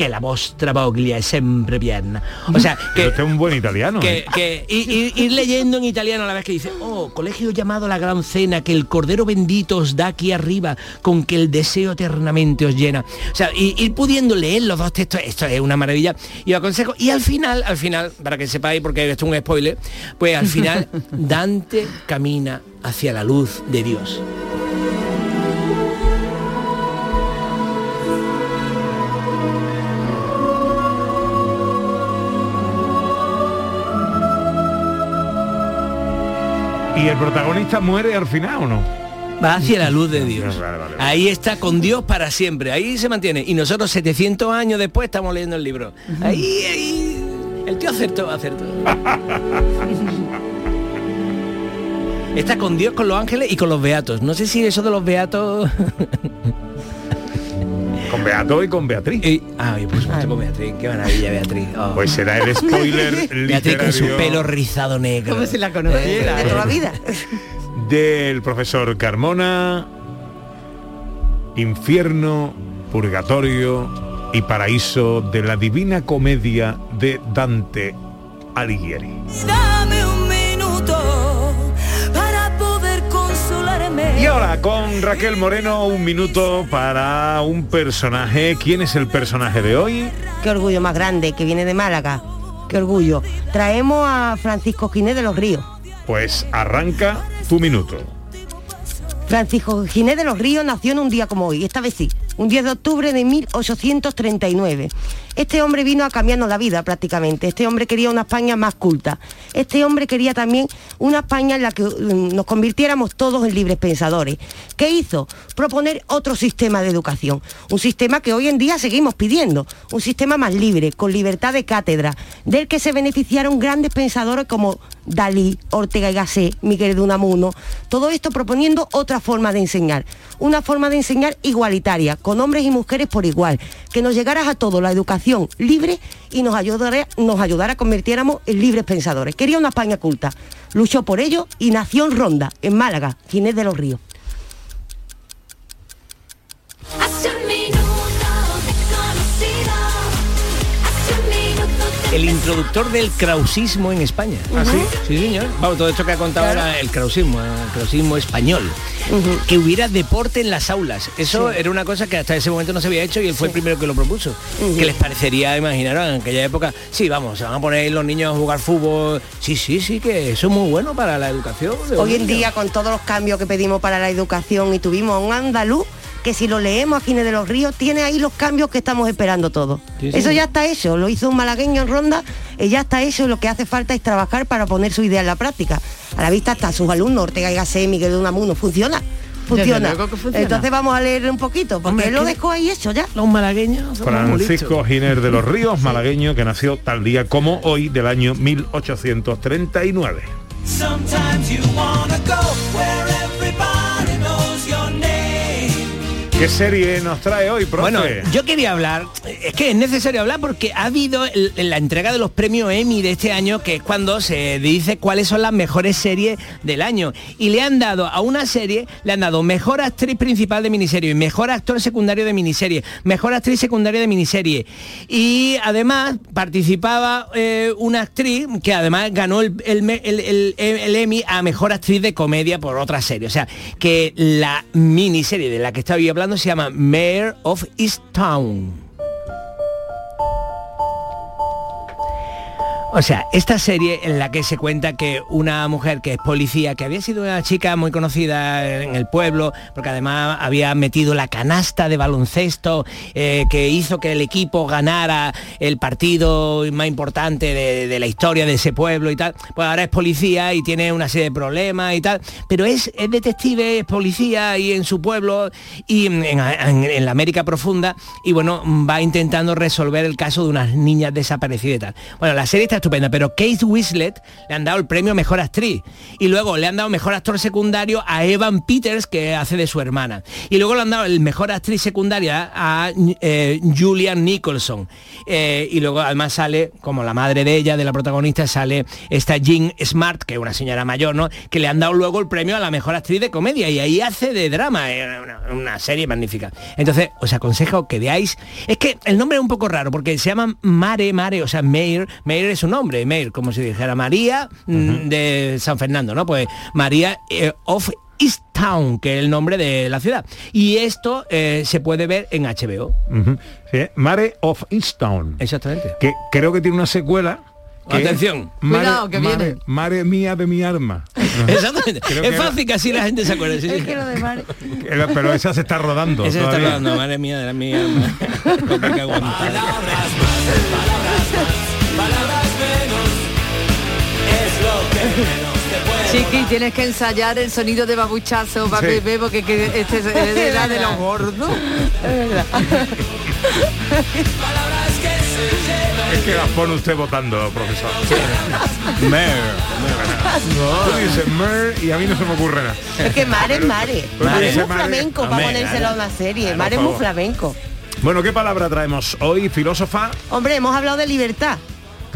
che la vostra voglia è sempre piena. O sea, que, este es un buen italiano. que, ¿eh? que ir, leyendo en italiano a la vez que dice, oh, colegio llamado la gran cena, que el cordero bendito os da aquí arriba, con que el deseo eternamente os llena. O sea, y- ir pudiendo leer los dos textos, esto es una maravilla. Y os aconsejo, y al final, al final, para que sepáis, porque esto es un spoiler, pues al final Dante camina hacia la luz de Dios. ¿Y el protagonista muere al final o no? Va hacia la luz de Dios. Vale, vale, vale. Ahí está con Dios para siempre. Ahí se mantiene. Y nosotros 700 años después estamos leyendo el libro. Ahí, ahí. El tío acertó, acertó. Está con Dios, con los ángeles y con los beatos. No sé si eso de los beatos... Con Beato y con Beatriz. Y- ah, y por supuesto con Beatriz. Qué maravilla, Beatriz. Oh. Pues será el spoiler Beatriz con su pelo rizado negro. Como si la conociera. de toda la vida. del profesor Carmona, Infierno, Purgatorio y Paraíso de la Divina Comedia de Dante Alighieri. Y ahora con Raquel Moreno un minuto para un personaje. ¿Quién es el personaje de hoy? Qué orgullo más grande, que viene de Málaga. Qué orgullo. Traemos a Francisco Ginés de los Ríos. Pues arranca tu minuto. Francisco Ginés de los Ríos nació en un día como hoy, esta vez sí, un 10 de octubre de 1839. Este hombre vino a cambiarnos la vida prácticamente. Este hombre quería una España más culta. Este hombre quería también una España en la que mm, nos convirtiéramos todos en libres pensadores. ¿Qué hizo? Proponer otro sistema de educación. Un sistema que hoy en día seguimos pidiendo. Un sistema más libre, con libertad de cátedra, del que se beneficiaron grandes pensadores como Dalí, Ortega y Gasset, Miguel de Unamuno. Todo esto proponiendo otra forma de enseñar. Una forma de enseñar igualitaria, con hombres y mujeres por igual. Que nos llegara a todos la educación libre y nos ayudara, nos ayudara a convirtiéramos en libres pensadores. Quería una España culta. Luchó por ello y nació en Ronda, en Málaga, Ginés de los Ríos. El introductor del krausismo en España. ¿Ah, sí? Sí, señor. Vamos, todo esto que ha contado era el krausismo, el krausismo español. Que hubiera deporte en las aulas. Eso era una cosa que hasta ese momento no se había hecho y él fue el primero que lo propuso. ¿Qué les parecería, imaginaros, en aquella época? Sí, vamos, se van a poner los niños a jugar fútbol. Sí, sí, sí, que eso es muy bueno para la educación. Hoy en día, con todos los cambios que pedimos para la educación y tuvimos a un andaluz que si lo leemos a Ginés de los Ríos, tiene ahí los cambios que estamos esperando todos. Sí, sí. Eso ya está hecho, lo hizo un malagueño en Ronda, y ya está hecho, lo que hace falta es trabajar para poner su idea en la práctica. A la vista está sus alumnos, Ortega y Gasset, Miguel de Unamuno, funciona. Funciona. funciona. Entonces vamos a leer un poquito, porque él lo dejó ahí hecho ya. Los malagueños son. Francisco Giner de los Ríos, malagueño, que nació tal día como hoy del año 1839. ¿Qué serie nos trae hoy, profe? Bueno, yo quería hablar, es que es necesario hablar porque ha habido el- la entrega de los premios Emmy de este año, que es cuando se dice cuáles son las mejores series del año. Y le han dado a una serie, le han dado mejor actriz principal de miniserie, mejor actor secundario de miniserie, mejor actriz secundaria de miniserie. Y además participaba eh, una actriz que además ganó el, el el- Emmy a mejor actriz de comedia por otra serie. O sea, que la miniserie de la que estaba yo se llama Mayor of East Town. O sea, esta serie en la que se cuenta que una mujer que es policía, que había sido una chica muy conocida en el pueblo, porque además había metido la canasta de baloncesto eh, que hizo que el equipo ganara el partido más importante de, la historia de ese pueblo y tal, pues ahora es policía y tiene una serie de problemas y tal, pero es, es detective, es policía y en su pueblo y en- en la América profunda y bueno, va intentando resolver el caso de unas niñas desaparecidas y tal. Bueno, la serie está estupenda, pero Kate Winslet le han dado el premio Mejor Actriz. Y luego le han dado Mejor Actor Secundario a Evan Peters que hace de su hermana. Y luego le han dado el Mejor Actriz Secundaria a eh, Julian Nicholson. Eh, y luego además sale como la madre de ella, de la protagonista, sale esta Jean Smart, que es una señora mayor, ¿no? Que le han dado luego el premio a la Mejor Actriz de Comedia. Y ahí hace de drama, eh, una, una serie magnífica. Entonces, os aconsejo que veáis, es que el nombre es un poco raro porque se llama Mare Mare, o sea, Mayor, Mayor es su nombre, Mayor, como si dijera María mm, de San Fernando, ¿no? Pues María eh, of East Town, que es el nombre de la ciudad. Y esto eh, se puede ver en HBO. Sí, Mare of Easttown. Exactamente. Que creo que tiene una secuela. Atención. Mare, Cuidado, que Mare- viene. Mare mía de mi arma. Exactamente. Creo es que fácil que así la gente se acuerde. sí, Pero esa se está rodando. Ese está hablando, madre mía de aguantar. Palabras Chiqui, tienes que ensayar el sonido de babuchazo para Sí. bebé porque que este es era de los gordos. Es verdad. Es que las pone usted votando, profesor. Mer. Tú dices mer y a mí no se me ocurre nada. Es que Mare es Mare. Mare es muy flamenco para ponérselo a una serie. Mare es muy flamenco. Bueno, ¿qué palabra traemos hoy, filósofa? Hombre, hemos hablado de libertad.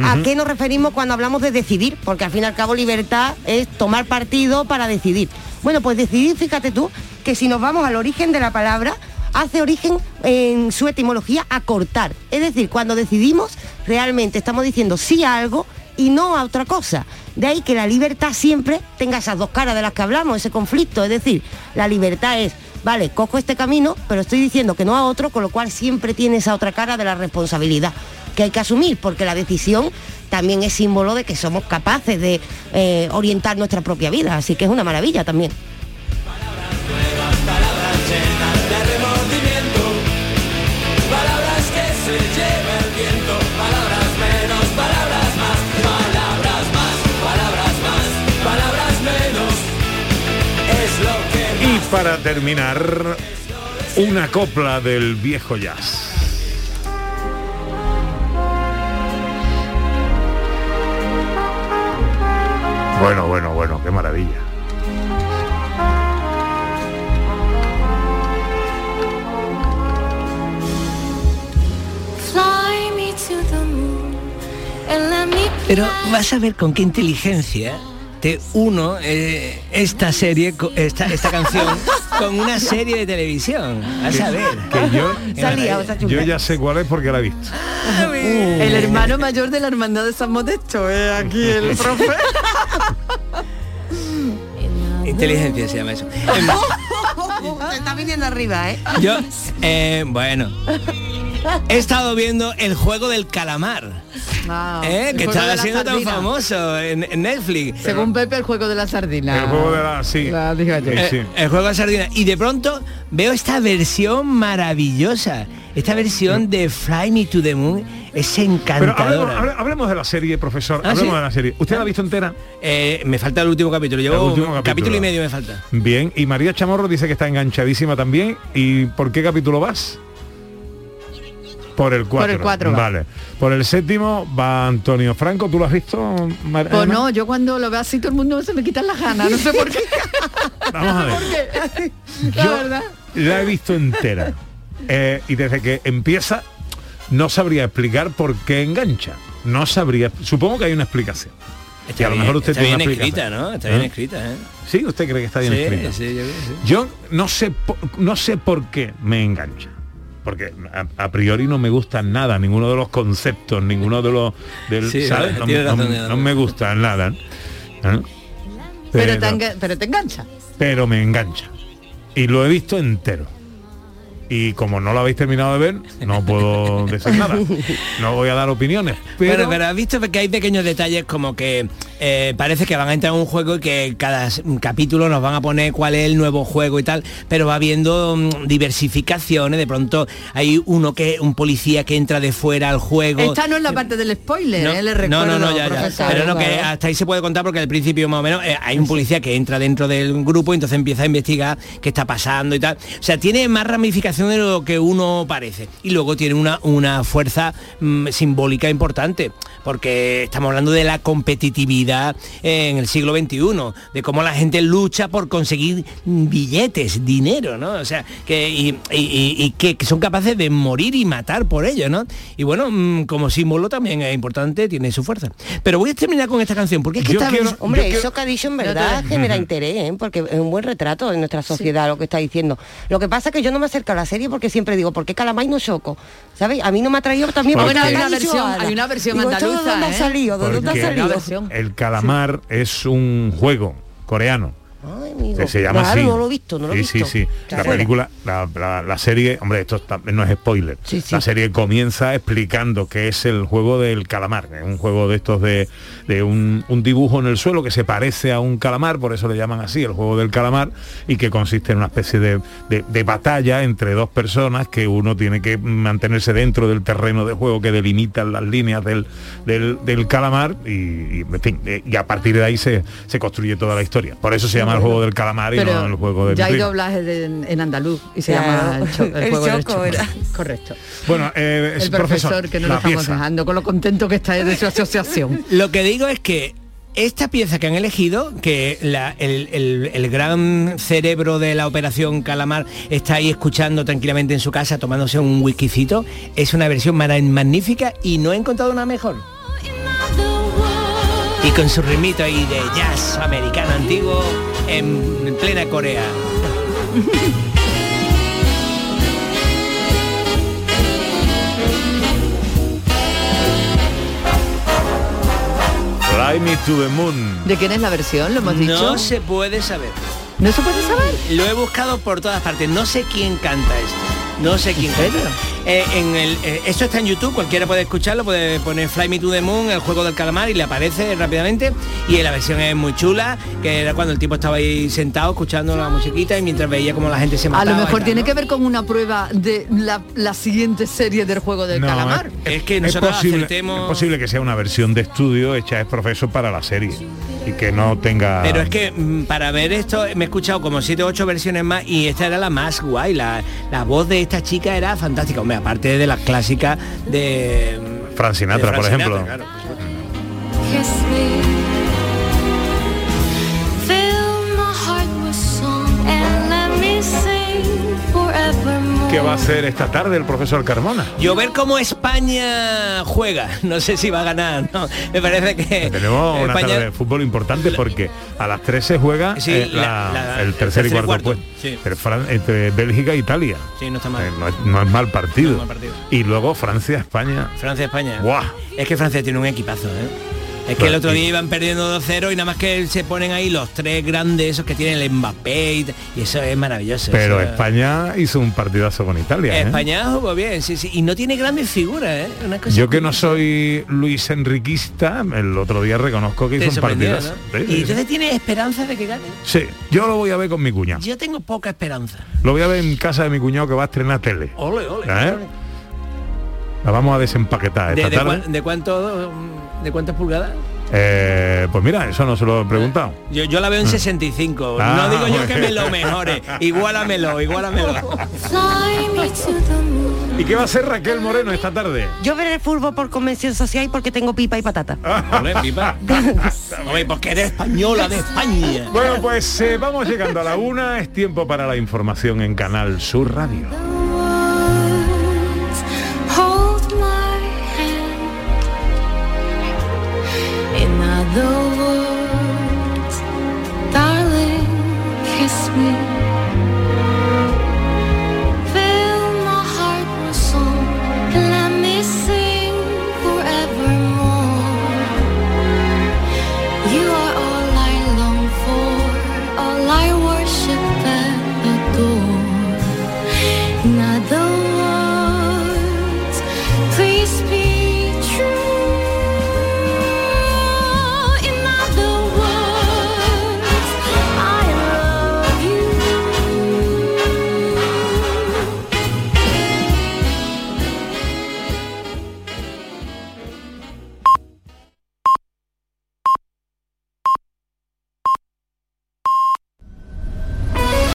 ¿A qué nos referimos cuando hablamos de decidir? Porque al fin y al cabo libertad es tomar partido para decidir. Bueno, pues decidir, fíjate tú, que si nos vamos al origen de la palabra, hace origen en su etimología a cortar. Es decir, cuando decidimos, realmente estamos diciendo sí a algo y no a otra cosa. De ahí que la libertad siempre tenga esas dos caras de las que hablamos, ese conflicto. Es decir, la libertad es, vale, cojo este camino, pero estoy diciendo que no a otro, con lo cual siempre tiene esa otra cara de la responsabilidad que hay que asumir, porque la decisión también es símbolo de que somos capaces de eh, orientar nuestra propia vida. Así que es una maravilla también. Y para terminar, una copla del viejo jazz. Bueno, bueno, bueno, qué maravilla. Pero vas a ver con qué inteligencia te uno eh, esta serie, esta, esta canción con una serie de televisión. A ver. Que yo, Qué maravilla. yo ya sé cuál es porque la he visto. El hermano mayor de la hermandad de San Modesto, eh, aquí el profe. Inteligencia se llama eso. Se está viniendo arriba, ¿eh? Yo, eh, bueno, he estado viendo el juego del calamar. Ah, ¿eh? que la siendo tan famoso en, en Netflix. Según Pepe, el juego de la sardina. El juego de la... Sí. La yo. Eh, el juego de la sardina. Y de pronto veo esta versión maravillosa. Esta versión de Fly Me to the Moon es Pero encantadora. hablemos, hable- hablemos de la serie, profesor. ¿Ah, hablemos sí? de la serie. ¿Usted la ha visto entera? Eh, me falta el último capítulo. Llevo El último capítulo. capítulo. y medio me falta. Bien. Y María Chamorro dice que está enganchadísima también. ¿Y por qué capítulo vas? Por el 4. Por el cuatro va. Vale. Por el séptimo va Antonio Franco. ¿Tú lo has visto? Mar- Pues Emma? no, yo cuando lo veo así todo el mundo se me quitan las ganas, no sé por qué. Vamos a ver. La Yo verdad. la he visto entera. Eh, y desde que empieza, no sabría explicar por qué engancha. No sabría. Supongo que hay una explicación. Está Y a lo bien- mejor usted está tiene bien una escrita. ¿no? Está bien ¿Eh? escrita, ¿eh? Sí, usted cree que está bien Sí, escrita. sí, yo creo que sí. Yo no sé, no sé por qué me engancha. Porque a, a priori no me gustan nada, ninguno de los conceptos, ninguno de los... Del, Sí, ¿sabes? No, me gustan nada. ¿eh? Pero, Pero, te enga- pero te engancha. pero me engancha. Y lo he visto entero. Y como no lo habéis terminado de ver, no puedo decir nada. No voy a dar opiniones. Pero, Pero, pero, has visto que hay pequeños detalles como que eh, parece que van a entrar en un juego y que cada s- capítulo nos van a poner cuál es el nuevo juego y tal, pero va habiendo mm, diversificaciones, de pronto hay uno que, un policía que entra de fuera al juego. Esta no es la parte del spoiler, ¿eh? Le recuerdo, no, no, no, ya, ya. Pero no, que hasta ahí se puede contar porque al principio más o menos eh, hay un policía que entra dentro del grupo y entonces empieza a investigar qué está pasando y tal. O sea, tiene más ramificación de lo que uno parece. Y luego tiene una, una fuerza mm, simbólica importante, porque estamos hablando de la competitividad en el siglo XXI, de cómo la gente lucha por conseguir billetes, dinero, ¿no? O sea, que, y, y- y- y que, que son capaces de morir y matar por ello, ¿no? Y bueno, mm, como símbolo también es importante, tiene su fuerza. Pero voy a terminar con esta canción, porque es que Yo quiero- Hombre, yo quiero- eso que ha dicho en verdad genera interés, ¿eh? porque es un buen retrato de nuestra sociedad lo que está diciendo. Lo que pasa es que yo no me acerco a la serie porque siempre digo, ¿por qué Calamay no choco? ¿Sabes? A mí no me ha traído también Porque- porque Hay una ha versión- hay una versión Digo, ¿esto de andaluza, dónde ha ¿eh? salido? ¿De dónde ha porque salido? el calamar es un juego coreano. Ay, amigo. se llama Claro, así. no lo he visto, no lo he sí, visto. Sí, sí, Claro. La película, la, la- la serie, hombre, esto no es spoiler. Sí, sí. La serie comienza explicando que es el juego del calamar, es un juego de estos de, de un, un dibujo en el suelo que se parece a un calamar, por eso le llaman así, el juego del calamar, y que consiste en una especie de, de- de batalla entre dos personas que uno tiene que mantenerse dentro del terreno de juego que delimitan las líneas del, del, del calamar y, y, en fin, eh, y a partir de ahí se, se construye toda la historia. Por eso se llama el juego del calamar y Pero no el juego del ya hay río. doblaje de- en andaluz y se Claro. llama el, cho- el El juego del choco. ¿verdad? Correcto. Bueno, eh, El profesor, que no lo estamos pieza. dejando con lo contento que está de su asociación. Lo que digo es que esta pieza que han elegido, que la- el, el- el gran cerebro de la operación Calamar está ahí escuchando tranquilamente en su casa, tomándose un whiskycito, es una versión magnífica y no he encontrado una mejor. Y con su ritmito ahí de jazz americano antiguo en, en plena Corea. Fly me to the moon. ¿De quién es la versión? ¿Lo hemos dicho? No se puede saber. ¿No se puede saber? Lo he buscado por todas partes. No sé quién canta esto. No sé quién canta. Eh, en el, eh, esto está en YouTube, cualquiera puede escucharlo, puede poner Fly Me to the Moon, el juego del calamar, y le aparece rápidamente. Y la versión es muy chula, que era cuando el tipo estaba ahí sentado escuchando la musiquita y mientras veía como la gente se A mataba. lo y mejor tal, tiene ¿no? que ver con una prueba de la, la siguiente serie del juego del No, calamar. Es que Es nosotros posible, acertemos- es posible que sea una versión de estudio hecha es profesor para la serie y que no tenga Pero es que mm, para ver esto me he escuchado como siete o ocho versiones más y esta era la más guay. La, la voz de esta chica era fantástica. Hombre, aparte de las clásicas de Frank Sinatra, de por ejemplo. Sinatra, claro, ¿Qué va a hacer esta tarde el profesor Carmona? Yo ver cómo España juega. No sé si va a ganar, ¿no? Me parece que Tenemos una tarde de fútbol importante porque a las 3 se juega Sí, eh, la- la- la- el tercer y cuarto, cuarto, puesto. sí. Entre Bélgica e Italia. Sí, no está mal. Eh, no, es, no es mal partido. No es mal partido. Y luego Francia, España. Francia, España. Buah. Es que Francia tiene un equipazo, ¿eh? Es que el otro y- día iban perdiendo 2-0 y nada más que se ponen ahí los tres grandes, esos que tienen el Mbappé y, eso es maravilloso. Pero eso- España hizo un partidazo con Italia. ¿eh? España jugó bien, sí, sí. Y no tiene grandes figuras, ¿eh? Una cosa Yo que no soy Luis Enriquista, el otro día reconozco que Te hizo un partidazo. ¿no? Sí, Y entonces tiene esperanza de que gane. Sí, yo lo voy a ver con mi cuñado. Yo tengo poca esperanza. Lo voy a ver en casa de mi cuñado que va a estrenar tele. Ole, ole. ¿Eh? ole. La vamos a desempaquetar ¿De, esta de tarde. de cuánto, de cuántas pulgadas? Eh, pues mira, eso no se lo he preguntado. Yo, yo la veo en 65. Ah, no digo yo que me lo mejore. Igualamelo, igualamelo. ¿Y qué va a hacer Raquel Moreno esta tarde? Yo veré el fútbol por convención social y porque tengo pipa y patata. Ole, pipa. Oye, porque eres española de España. Bueno, pues eh, vamos llegando a la una. Es tiempo para la información en Canal Sur Radio.